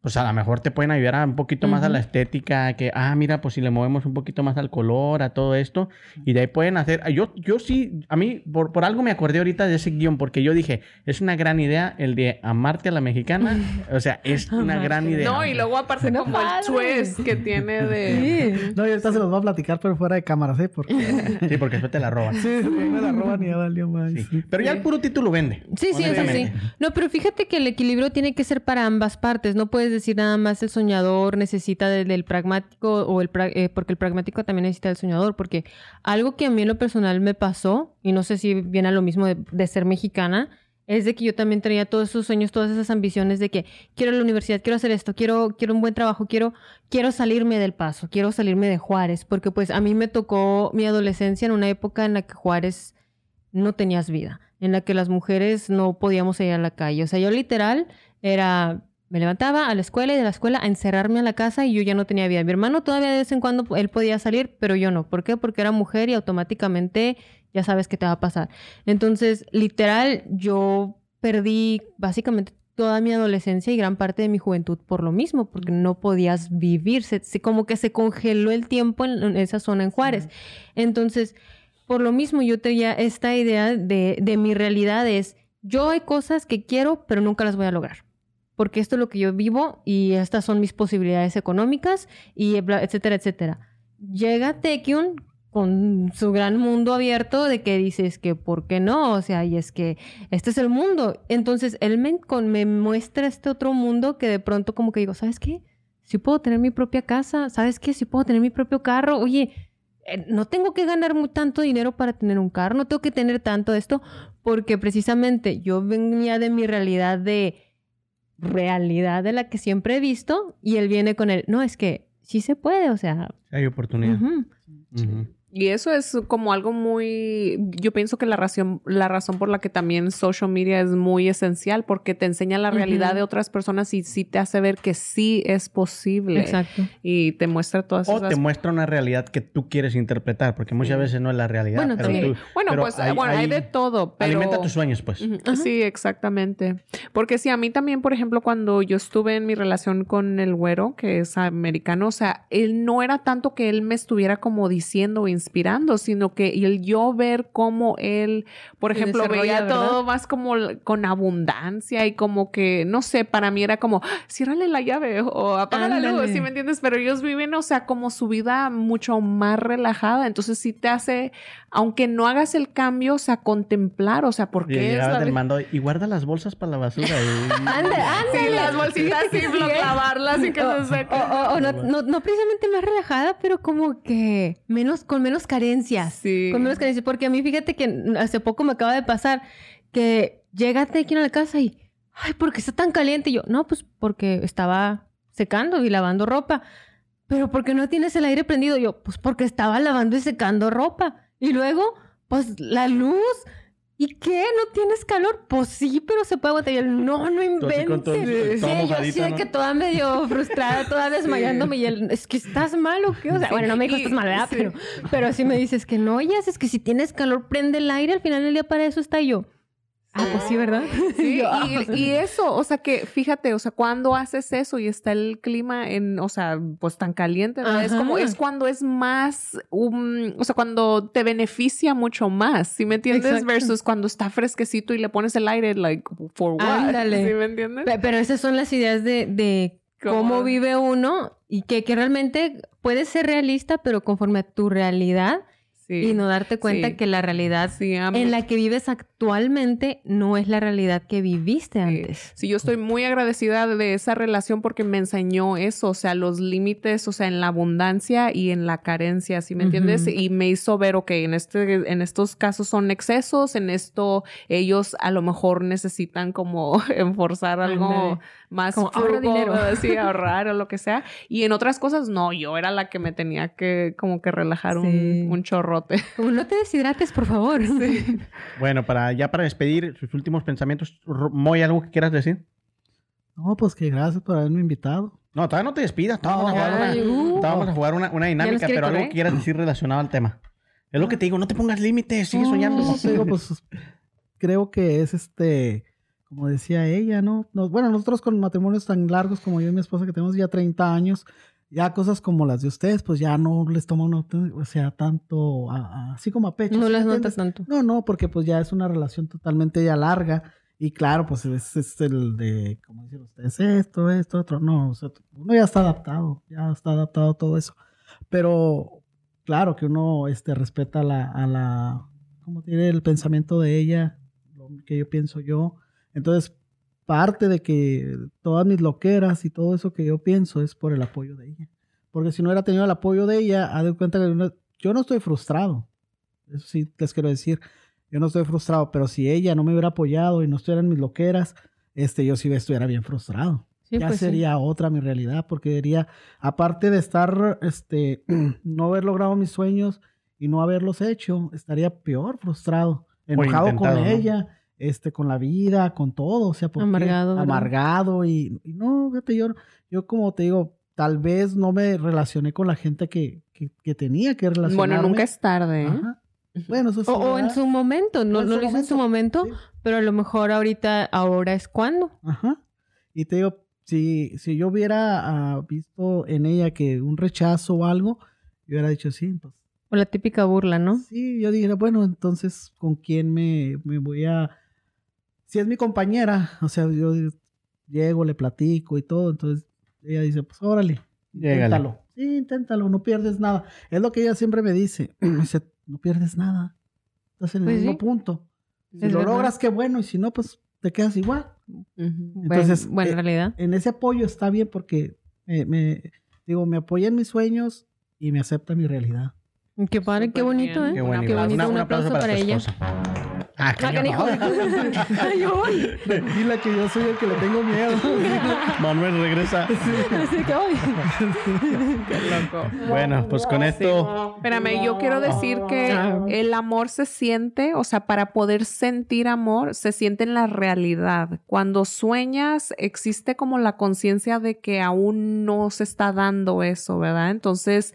pues a lo mejor te pueden ayudar a un poquito más a la estética, que, ah, mira, pues si le movemos un poquito más al color, a todo esto, y de ahí pueden hacer, yo, yo sí, a mí, por, por algo me acordé ahorita de ese guion, porque yo dije, es una gran idea el de amarte a la mexicana, o sea, es una gran idea. No, y luego aparte como el padre. twist que tiene de... Sí. No, y ahorita se los va a platicar, pero fuera de cámaras, ¿eh? Porque Sí, porque eso te la roban. sí, me la roban y ya valió más. Sí. Pero ya el puro título vende. Sí, sí, eso sí. No, pero fíjate que el equilibrio tiene que ser para ambas partes. No puedes decir nada más el soñador necesita del, pragmático o el eh, porque el pragmático también necesita del soñador, porque algo que a mí en lo personal me pasó, y no sé si viene a lo mismo de, ser mexicana, es de que yo también tenía todos esos sueños, todas esas ambiciones de que quiero ir la universidad, quiero hacer esto, quiero, quiero un buen trabajo, quiero, quiero salirme del paso, quiero salirme de Juárez, porque pues a mí me tocó mi adolescencia en una época en la que Juárez no tenías vida, en la que las mujeres no podíamos salir a la calle. O sea, yo literal era, me levantaba a la escuela y de la escuela a encerrarme a la casa y yo ya no tenía vida. Mi hermano todavía de vez en cuando él podía salir, pero yo no. ¿Por qué? Porque era mujer y automáticamente ya sabes qué te va a pasar. Entonces, literal, yo perdí básicamente toda mi adolescencia y gran parte de mi juventud por lo mismo, porque no podías vivir, se, se- como que se congeló el tiempo en, en esa zona en Juárez. Entonces, por lo mismo yo tenía esta idea de, de mi realidad es, yo hay cosas que quiero, pero nunca las voy a lograr. Porque esto es lo que yo vivo y estas son mis posibilidades económicas y etcétera, etcétera. Llega Tekyun con su gran mundo abierto de que dices que por qué no, o sea, y es que este es el mundo. Entonces él me, con- me muestra este otro mundo que de pronto como que digo, ¿sabes qué? Si puedo tener mi propia casa, ¿sabes qué? Si puedo tener mi propio carro, oye, eh, no tengo que ganar mu- tanto dinero para tener un carro, no tengo que tener tanto esto, porque precisamente yo venía de mi realidad de realidad de la que siempre he visto y él viene con el, no, es que sí se puede, o sea, Hay oportunidad. Y eso es como algo muy, yo pienso que la razón, la razón por la que también social media es muy esencial, porque te enseña la realidad de otras personas y sí te hace ver que sí es posible. exacto. Y te muestra todas O esas te muestra una realidad que tú quieres interpretar, porque muchas Sí. veces no es la realidad. Bueno, pero también. tú- Bueno, pero pues bueno, hay de todo, pero... Alimenta tus sueños, pues. Sí, exactamente. Porque sí, a mí también, por ejemplo, cuando yo estuve en mi relación con el güero, que es americano, o sea, él no era tanto que él me estuviera como diciendo o inspirando, sino que el yo ver cómo él, por Se ejemplo, veía ¿verdad? todo más como con abundancia y como que, no sé, para mí era como, "Ah, ciérrale la llave o apaga la luz, Ándale. ¿sí me entiendes? Pero ellos viven, o sea, como su vida mucho más relajada, entonces sí te hace, aunque no hagas el cambio, o sea, contemplar, o sea, ¿por Y qué llegabas la del mando y guarda las bolsas para la basura. y- Sí, ándale. las bolsitas sí, clavarlas y que o, se sequen. o- o- o no, no, no precisamente más relajada, pero como que menos, con menos carencias. Sí. Con menos carencias. Porque a mí, fíjate que hace poco me acaba de pasar que llega Tekin a la casa y, ay, ¿por qué está tan caliente? Y yo, no, pues porque estaba secando y lavando ropa. Pero ¿por qué no tienes el aire prendido? Y yo, pues porque estaba lavando y secando ropa. Y luego, pues la luz. ¿Y qué? ¿No tienes calor? Pues sí, pero se puede aguantar. Y él, no, no todo- inventes. todo Sí, yo sí de ¿no? que toda medio frustrada, toda desmayándome. Y él, es que estás mal o qué? O sea, Sí. bueno, no me dijo estás mal, ¿verdad? sí. Pero, pero así me dices que no, ya es que si tienes calor, prende el aire. Al final del día para eso está yo. Ah, pues sí, ¿verdad? Sí, ah, y, y eso, o sea que fíjate, o sea, cuando haces eso y está el clima en, o sea, pues tan caliente, ¿verdad? es como, es cuando es más, um, o sea, cuando te beneficia mucho más, ¿sí me entiendes? Exacto. Versus cuando está fresquecito y le pones el aire, like, for what? Ándale. ¿Sí me entiendes? Pe- Pero esas son las ideas de, de ¿Cómo? cómo vive uno y que, que realmente puede ser realista, pero conforme a tu realidad Sí. y no darte cuenta Sí. que la realidad Sí, en la que vives actualmente no es la realidad que viviste antes. Sí, yo estoy muy agradecida de esa relación porque me enseñó eso, o sea, los límites, o sea, en la abundancia y en la carencia, ¿sí me entiendes? Y me hizo ver, ok, en, este, en estos casos son excesos, en esto ellos a lo mejor necesitan como enforzar algo. Más Como ahorra frugal, dinero. ¿verdad? Sí, ahorrar o lo que sea. Y en otras cosas, no, yo era la que me tenía que como que relajar Sí. un, un chorrote. Como no te deshidrates, por favor. Bueno, para ya para despedir sus últimos pensamientos, Moy, ¿algo que quieras decir? No, pues que gracias por haberme invitado. No, todavía no te despidas. Todavía vamos a jugar Ay, una, uh. todavía vamos a jugar una, una dinámica, pero algo que quieras decir relacionado al tema. Es lo que te digo, no te pongas límites, sigue No, soñando. te digo, pues creo que es este, como decía ella, ¿no? Nos- bueno, nosotros con matrimonios tan largos como yo y mi esposa, que tenemos ya 30 años, ya cosas como las de ustedes, pues ya no les toma uno, o sea, tanto, a- a- así como a pecho. No ¿sí las me notas tanto. No, no, porque pues ya es una relación totalmente ya larga. Y claro, pues es, es el de, como dicen ustedes, esto, esto, otro. No, o sea, uno ya está adaptado, ya está adaptado a todo eso. Pero claro que uno este, respeta la, a la, como tiene el pensamiento de ella, lo que yo pienso yo. Entonces, parte de que todas mis loqueras y todo eso que yo pienso es por el apoyo de ella. Porque si no hubiera tenido el apoyo de ella, haz de cuenta que no- yo no estoy frustrado. Eso sí les quiero decir. Yo no estoy frustrado, pero si ella no me hubiera apoyado y no estuviera en mis loqueras, este, yo sí estuviera bien frustrado. Sí, ya pues sí. sería otra mi realidad, porque diría, aparte de estar, este, no haber logrado mis sueños y no haberlos hecho, estaría peor frustrado, enojado con ella, este, con la vida, con todo, o sea, ¿por qué? Amargado, amargado y, y no, fíjate, yo, yo como te digo, tal vez no me relacioné con la gente que, que, que tenía que relacionarme. Bueno, nunca es tarde. ¿eh? Bueno, eso sí, O, o en su momento, no, no lo hizo en su momento, sí. pero a lo mejor ahorita, ahora es cuando. Ajá. Y te digo, si, si yo hubiera ah, visto en ella que un rechazo o algo, yo hubiera dicho, sí, pues. O la típica burla, ¿no? Sí, yo dijera, bueno, entonces, ¿con quién me, me voy a...? Si es mi compañera, o sea, yo llego, le platico y todo, entonces ella dice, pues órale, inténtalo. Sí, inténtalo, no pierdes nada. Es lo que ella siempre me dice. Me dice, no pierdes nada. Estás en el Pues mismo sí. punto. Si Es lo verdad. logras, qué bueno, y si no, pues te quedas igual. Entonces, bueno, bueno, eh, en realidad. en ese apoyo está bien porque me, me- digo, me apoya en mis sueños y me acepta mi realidad. Qué padre, qué bonito, bien. ¿eh? Qué bueno. Qué bonito, Una- un aplauso para ella. Ah, Ah, canijo. Dile que yo soy el que le tengo miedo. Manuel regresa. Así que voy. Bueno, pues con esto. Espérame, yo quiero decir que Ah. el amor se siente, o sea, para poder sentir amor, se siente en la realidad. Cuando sueñas, existe como la conciencia de que aún no se está dando eso, ¿verdad? Entonces,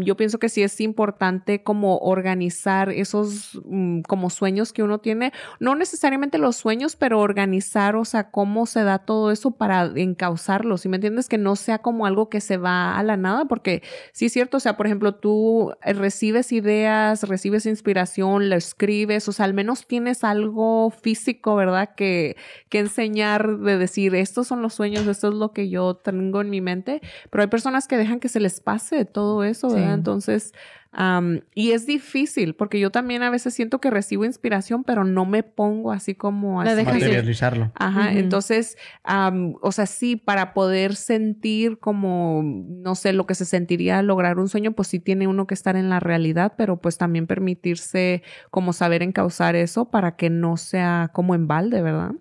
yo pienso que sí es importante como organizar esos mm, como sueños que uno tiene, no necesariamente los sueños, pero organizar, o sea, cómo se da todo eso para encauzarlo, ¿sí me entiendes? Que no sea como algo que se va a la nada, porque sí es cierto, o sea, por ejemplo, tú eh, recibes ideas, recibes inspiración, lo escribes, o sea, al menos tienes algo físico, ¿verdad? Que, que enseñar de decir, estos son los sueños, esto es lo que yo tengo en mi mente, pero hay personas que dejan que se les pase todo eso, ¿verdad? Sí. Entonces, am, y es difícil, porque yo también a veces siento que recibo inspiración, pero no me pongo así como así. Materializarlo. Ajá, entonces, am, o sea, sí, para poder sentir como, no sé, lo que se sentiría lograr un sueño, pues sí tiene uno que estar en la realidad, pero pues también permitirse como saber encauzar eso para que no sea como en balde, ¿verdad?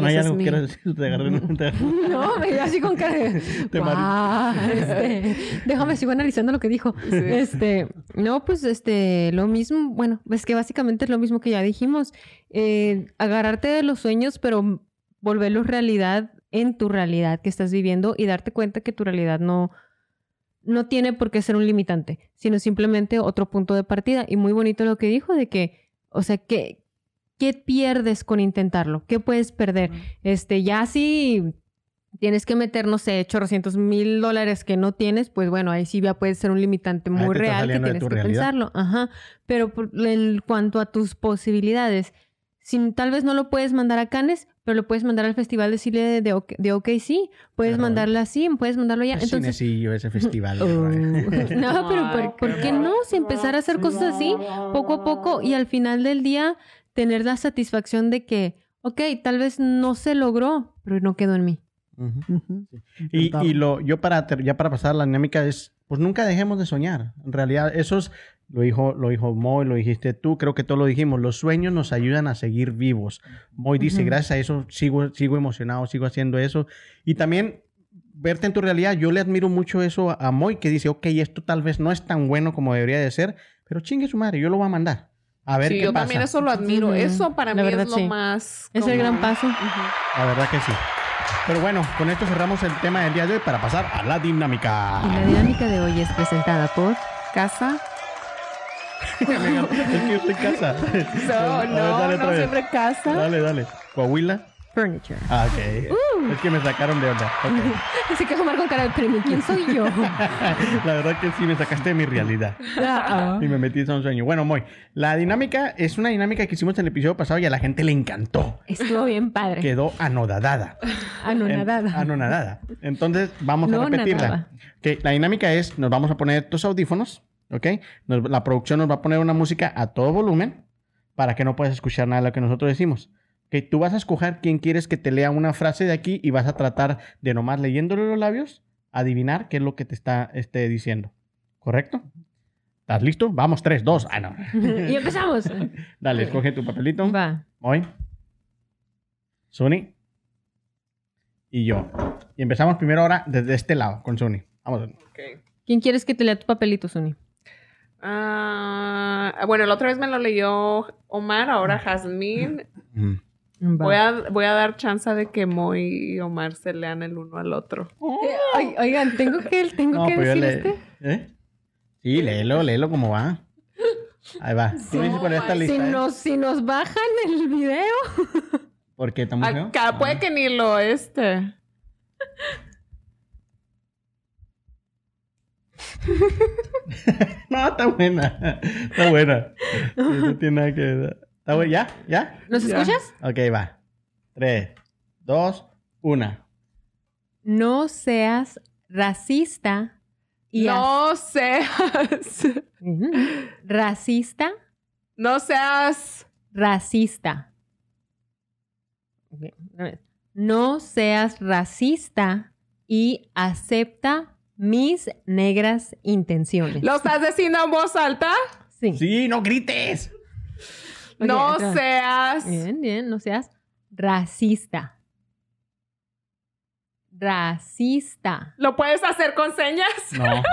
Ese es algo que mi- quieras decir. Te agarré No, me quedé así con cara de, Te "Guau, este, déjame sigo analizando lo que dijo. Este, no, pues este, lo mismo, bueno, es que básicamente es lo mismo que ya dijimos. Eh, agarrarte de los sueños, pero volverlos realidad en tu realidad que estás viviendo y darte cuenta que tu realidad no, no tiene por qué ser un limitante, sino simplemente otro punto de partida. Y muy bonito lo que dijo de que, o sea, que, ¿qué pierdes con intentarlo? ¿Qué puedes perder? Este, ya si tienes que meter, no sé, chorrocientos mil dólares que no tienes, pues bueno, ahí sí ya puede ser un limitante muy real que tienes que realidad. pensarlo. Ajá. Pero por, en cuanto a tus posibilidades, si tal vez no lo puedes mandar a Cannes, pero lo puedes mandar al Festival de Cine de, de, OK- de OKC, puedes Claro. mandarlo así, puedes mandarlo ya. Es Entonces, cinecillo ese festival. Güey. no, pero Ay, ¿por, por qué qué no? Si empezar a hacer cosas así, poco a poco, y al final del día, tener la satisfacción de que, ok, tal vez no se logró, pero no quedó en mí. Ujú. Ujú. Y, y lo, yo para, ter- ya para pasar a la dinámica es, pues nunca dejemos de soñar. En realidad, eso es, lo dijo, lo dijo Moy, lo dijiste tú, creo que todos lo dijimos, los sueños nos ayudan a seguir vivos. Moy dice, Ujú. gracias a eso sigo, sigo emocionado, sigo haciendo eso. Y también verte en tu realidad, yo le admiro mucho eso a, a Moy, que dice, ok, esto tal vez no es tan bueno como debería de ser, pero chingue su madre, yo lo voy a mandar. A ver sí, qué yo pasa. también eso lo admiro. Eso para La mí verdad, es lo sí. más... Es el gran paso. La verdad que sí. Pero bueno, con esto cerramos el tema del día de hoy para pasar a la dinámica. Y la dinámica de hoy es presentada por... Casa. es que yo estoy en casa. No, ver, no, dale no vez. siempre casa. Dale, dale. Coahuila. Furniture. Ah, ok. Uh. Es que me sacaron de onda. Ok. Así que Omar con cara de premio. ¿Quién soy yo? La verdad que sí me sacaste de mi realidad. Ah, Y me metí en un sueño. Bueno, Moy, la dinámica es una dinámica que hicimos en el episodio pasado y a la gente le encantó. Estuvo bien padre. Quedó anodadada. Anonadada. En- Anonadada. Entonces, vamos a No repetirla. nadaba. Que la dinámica es, nos vamos a poner estos audífonos, ¿ok? Nos- la producción nos va a poner una música a todo volumen para que no puedas escuchar nada de lo que nosotros decimos. Que tú vas a escoger quién quieres que te lea una frase de aquí y vas a tratar de nomás leyéndole los labios, adivinar qué es lo que te está este, diciendo. ¿Correcto? ¿Estás listo? Vamos, tres, dos. Ah, no. y empezamos. Dale, escoge tu papelito. Va. Hoy. Sony. Y yo. Y empezamos primero ahora desde este lado, con Sony. Vamos. Ok. ¿Quién quieres que te lea tu papelito, Sony? Ah, bueno, la otra vez me lo leyó Omar, ahora Jazmín. Voy a, voy a dar chance de que Moy y Omar se lean el uno al otro. Ay, oigan, tengo que, tengo No, que pues decir le... este. ¿Eh? Sí, léelo, léelo como va. Ahí va. Si. ¿eh? nos, si nos bajan el video. ¿Por qué? ¿Está muy feo? Acá puede que ni lo este. No, está buena. Está buena. No tiene nada que ver. ¿Ya? ¿Ya? ¿Nos Ya. escuchas? Ok, va. Tres, dos, una. No seas racista y No seas. as- racista, No seas. racista. Ok, otra vez. No seas racista y acepta mis negras intenciones. ¿Lo estás diciendo en voz alta? Sí. Sí, no grites. No seas. Bien, bien, no seas racista. Racista. ¿Lo puedes hacer con señas? No.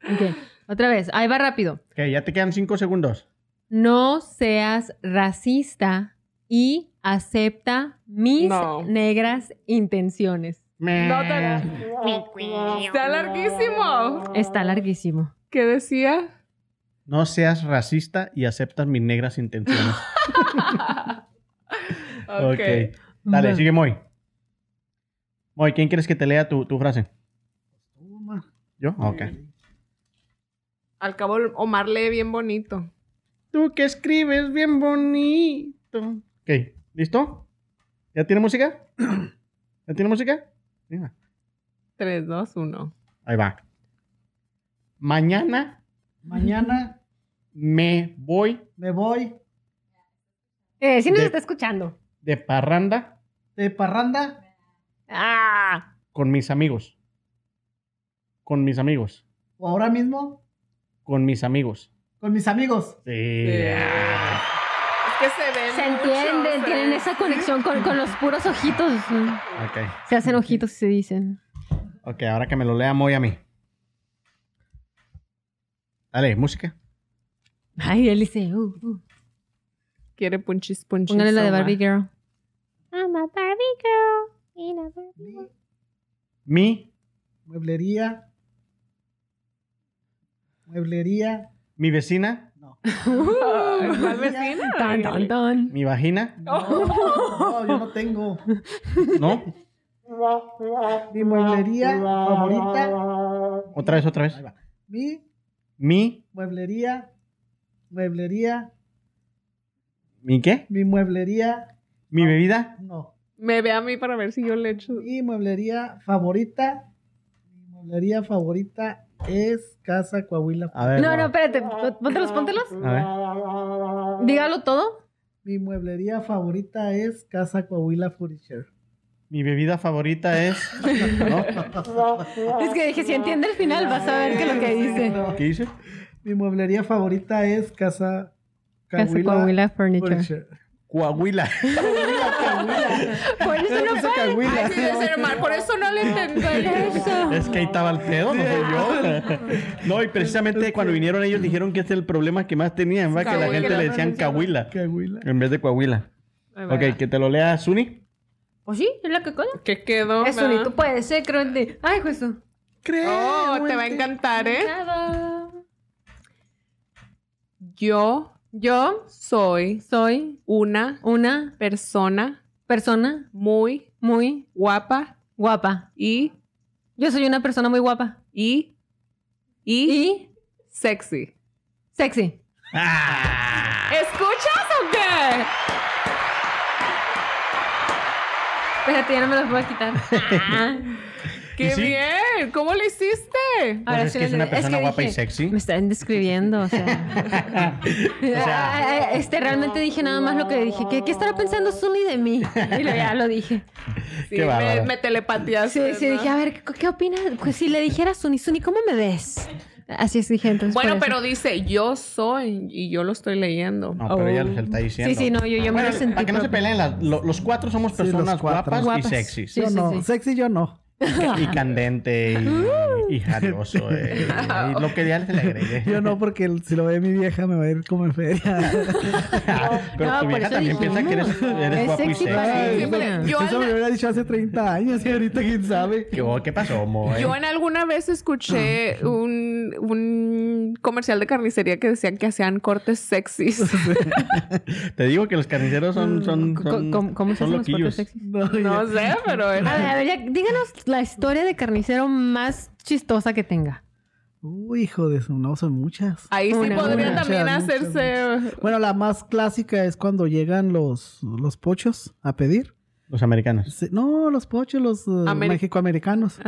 Ok, otra vez, ahí va rápido. Ok, ya te quedan cinco segundos. No seas racista y acepta mis No. negras intenciones. No te... Está larguísimo. Está larguísimo. ¿Qué decía? No seas racista y aceptas mis negras intenciones. ok. Dale, sigue Moy. Moy, ¿quién quieres que te lea tu, tu frase? ¿Yo? Ok. Al cabo, Omar lee bien bonito. Tú que escribes bien bonito. Ok, ¿listo? ¿Ya tiene música? ¿Ya tiene música? Mira. 3, 2, 1. Ahí va. Mañana Mañana me voy me voy Eh, sí nos De- está escuchando. de parranda de parranda Ah, con mis amigos. Con mis amigos. o ahora mismo Con mis amigos. con mis amigos. Sí. Es que se ven se entienden, tienen esa conexión con, con los puros ojitos. Ok. Se hacen ojitos y se dicen. Ok, ahora que me lo lea Moy a mí. Dale, música. Ay, él dice, uh, uh. Quiere punchis punchis. Póngale la de. Barbie Girl. I'm a Barbie girl. in a Barbie world. Mi, Mueblería. Mueblería. mi vecina, No. ¿Cuál vecina? Tan, tan, tan. mi vagina, No, no, yo no tengo. ¿no? Mi mueblería favorita. Otra vez, otra vez. Ahí va. Mi Mi, mueblería. Mueblería. mi qué? Mi mueblería. Mi bebida, No. Me ve a mí para ver si yo le echo. Mi mueblería favorita. Mi mueblería favorita es Casa Coahuila. A ver. No, no, espérate. Póntelos, póntelos. A ver. Dígalo todo. Mi mueblería favorita es Casa Coahuila Furniture. Mi bebida favorita es. ¿No? Es que dije, si entiende el final, vas a ver qué es lo que dice. ¿Qué dice? Mi mueblería favorita es Casa Casa Coahuila Furniture. Furniture. Coahuila. Por eso no Ay, Coahuila. sí, debe ser Omar. Por eso no le entendí eso. Es que ahí estaba el pedo, no soy yo. No, y precisamente cuando vinieron ellos dijeron que este es el problema que más tenían, ¿va? que la gente le decían Coahuila Coahuila. en vez de Coahuila. Ok, que te lo lea Suni. Pues sí, es la que queda. ¿Qué quedó? Eso ¿verdad? ni tú puedes ser, creo. de- Ay, justo. Oh, te va a encantar, ¿eh? Yo Yo soy soy una una persona persona muy muy guapa guapa. y, Yo soy una persona muy guapa. y, y, Y sexy. sexy. ¿Escuchas o qué? Espérate, ya no me los voy a quitar. Ah. ¡Qué ¿Y sí? bien! ¿Cómo lo hiciste? Pues es que es una persona guapa y sexy. Me están describiendo, o sea. sea- Ah, ah, este, realmente dije nada más lo que dije. ¿Qué, qué estará pensando Zully de mí? Y lo, ya lo dije. Sí, Qué me, me telepateaste. Sí, sí, ¿no? dije, a ver, ¿qué, qué opinas? Pues si le dijera a Zuni, ¿cómo me ves? Así es, dije entonces. Bueno, pero dice, yo soy, y yo lo estoy leyendo. No, pero ella Oh. se lo está diciendo. Sí, sí, no, yo, yo me lo sentí. para que no se peleen, las- lo- los cuatro somos Sí, los personas cuatro. guapas, Guapas. y sexys. Sí, yo sí, no, sí. sexy yo no. Y candente y, y jarioso. eh, y lo que ya se le agregué. Yo no, porque si lo ve mi vieja me va a ir como en feria. Pero No, tu por vieja también dijimos. piensa que eres, eres y sexy Ay, yo Eso me hubiera dicho hace 30 años y ahorita quién sabe. ¿Qué, ¿Qué pasó, Mo? eh? Yo en alguna vez escuché un, un comercial de carnicería que decían que hacían cortes sexys. Te digo que los carniceros son, son, Co- son, ¿Cómo, cómo se son hacen los loquillos. cortes sexys? No, sé, pero A ver, era... a ver, ya, díganos la historia de carnicero más chistosa que tenga. Uy, hijo de su, no, son muchas. Ahí sí Una, podría una. también Muchas, hacerse... Bueno, la más clásica es cuando llegan los, los pochos a pedir. Los americanos. Sí, No, los pochos, los uh, Ameri- mexicoamericanos.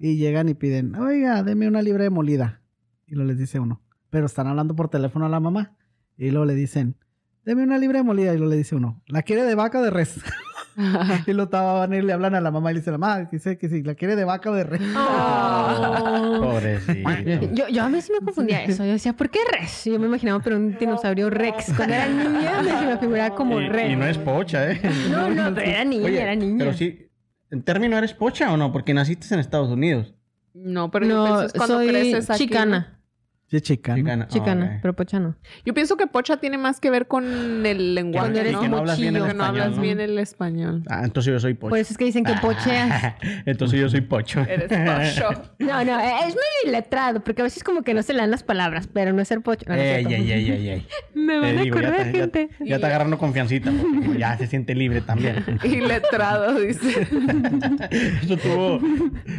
Y llegan y piden, oiga, deme una libra de molida. Y luego les dice uno. Pero están hablando por teléfono a la mamá. Y luego le dicen, deme una libra de molida. Y luego le dice uno, ¿la quiere de vaca o de res? y lo estaban y le hablan a la mamá y le dice la mamá, dice que sí, ¿la quiere de vaca o de res? Oh. Pobrecito. Yo, yo a mí sí me confundía eso. Yo decía, ¿por qué Rex? Yo me imaginaba pero un dinosaurio Rex. Cuando era niña me, me figuraba como y, Rex. y no es pocha, ¿eh? No, no, pero era niña, Oye, era niña. Pero sí, ¿en término eres pocha o no? Porque naciste en Estados Unidos. No, pero yo no, pienso es cuando soy creces aquí. chicana. Sí, chicano. Chicana. Ah, Chicana, pero pocha no. Yo pienso que pocha tiene más que ver con el lenguaje, Cuando eres ¿no? que no hablas bien el no español, hablas ¿no? bien el español. Ah, entonces yo soy pocho. Por eso es que dicen que pocheas. entonces yo soy pocho. Eres pocho. No, no, eh, es muy letrado, porque a veces como que no se le dan las palabras, pero no es ser pocho. No, no Ey, cierto. ey, ey, ey, ey. Me van a digo, ya te- ya- gente. Ya, está agarrando confiancita. porque ya se siente libre también. Y letrado, dice. Eso tuvo,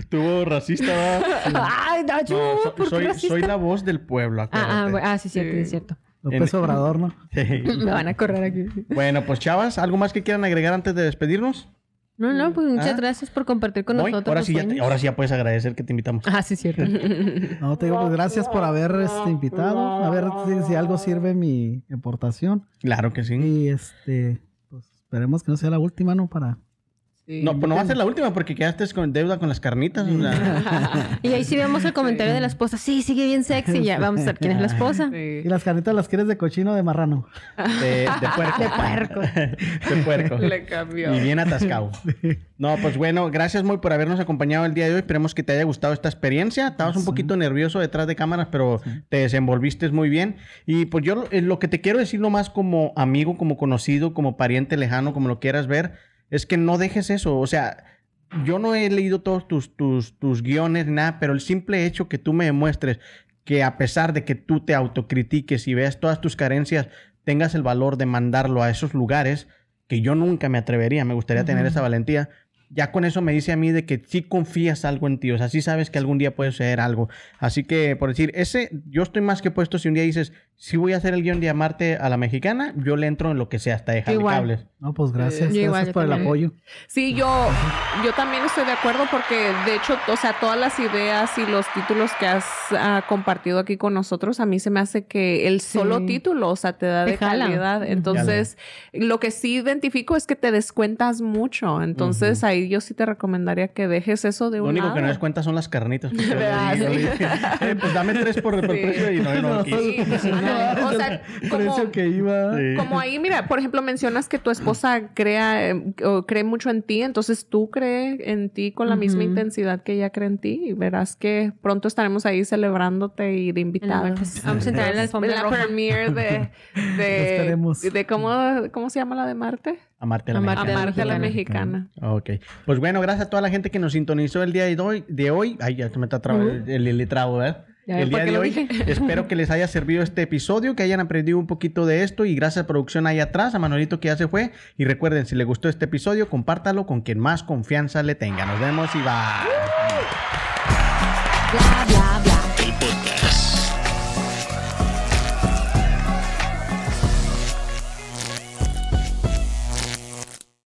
tuvo racista. ¿verdad? Ay, no, yo, No, so- ¿por qué soy, racista? soy la voz del pueblo. Ah, ah, acuérdate. bueno, ah, sí, cierto, Sí. sí, cierto. López En- Obrador, ¿no? Sí. Me van a correr aquí. Bueno, pues chavas, ¿algo más que quieran agregar antes de despedirnos? No, no, pues muchas Ah. gracias por compartir con Voy. nosotros. Ahora sí, ya te- ahora sí ya puedes agradecer que te invitamos. Ah, sí, cierto. No, te digo, pues gracias por haber este, invitado. A ver si, si algo sirve mi aportación. Claro que sí. Y este, pues esperemos que no sea la última, ¿no? Para. Sí. No, pues no va a ser la última porque quedaste con deuda con las carnitas. Y ahí sí vemos el comentario de la esposa. Sí, sigue bien sexy. Ya vamos a ver quién es la esposa. Y Sí. las carnitas las quieres de cochino o de marrano. de, de puerco. De puerco. de puerco. Le cambió. Y bien atascado. No, pues bueno, gracias muy por habernos acompañado el día de hoy. Esperemos que te haya gustado esta experiencia. Estabas un poquito nervioso detrás de cámaras, pero te desenvolviste muy bien. Y pues yo eh, lo que te quiero decir nomás como amigo, como conocido, como pariente lejano, como lo quieras ver, es que no dejes eso. O sea, yo no he leído todos tus, tus, tus guiones, ni nada, pero el simple hecho que tú me demuestres que a pesar de que tú te autocritiques y veas todas tus carencias, tengas el valor de mandarlo a esos lugares que yo nunca me atrevería, me gustaría tener esa valentía. Ya con eso me dice a mí de que sí confías algo en ti, o sea, sí sabes que algún día puede suceder algo. Así que, por decir, ese, yo estoy más que puesto si un día dices, sí voy a hacer el guion de amarte a la mexicana, yo le entro en lo que sea, hasta dejar Igual. cables. No, pues gracias. Igual, gracias por el apoyo. Sí, yo, yo también estoy de acuerdo porque de hecho, o sea, todas las ideas y los títulos que has ah, compartido aquí con nosotros, a mí se me hace que el solo Sí. título, o sea, te da Te de jala. calidad. Entonces, lo que sí identifico es que te descuentas mucho. Entonces, ahí yo sí te recomendaría que dejes eso de Lo un único que no des cuenta son las carnitas. digo, eh, pues dame tres por, por Sí. precio y no, no. Sí, no, o sea, como, que iba. Como ahí, mira, por ejemplo, mencionas que tu esposa crea, eh, o cree mucho en ti, entonces tú crees en ti con la misma intensidad que ella cree en ti y verás que pronto estaremos ahí celebrándote y de invitada. Vamos a entrar en la alfombra la premiere de, de, Esperemos. de cómo, ¿cómo se llama la de Marte? Amarte a la Amarte mexicana. Amarte a la mexicana. Ok. Pues bueno, gracias a toda la gente que nos sintonizó el día de hoy. De hoy. Ay, ya se me está trabando el, el letrado, ¿verdad? Ya, el ¿por día de hoy. dije? Espero que les haya servido este episodio, que hayan aprendido un poquito de esto. Y gracias a producción ahí atrás, a Manuelito que ya se fue. Y recuerden, si les gustó este episodio, compártalo con quien más confianza le tenga. Nos vemos y bye. Bla, bla.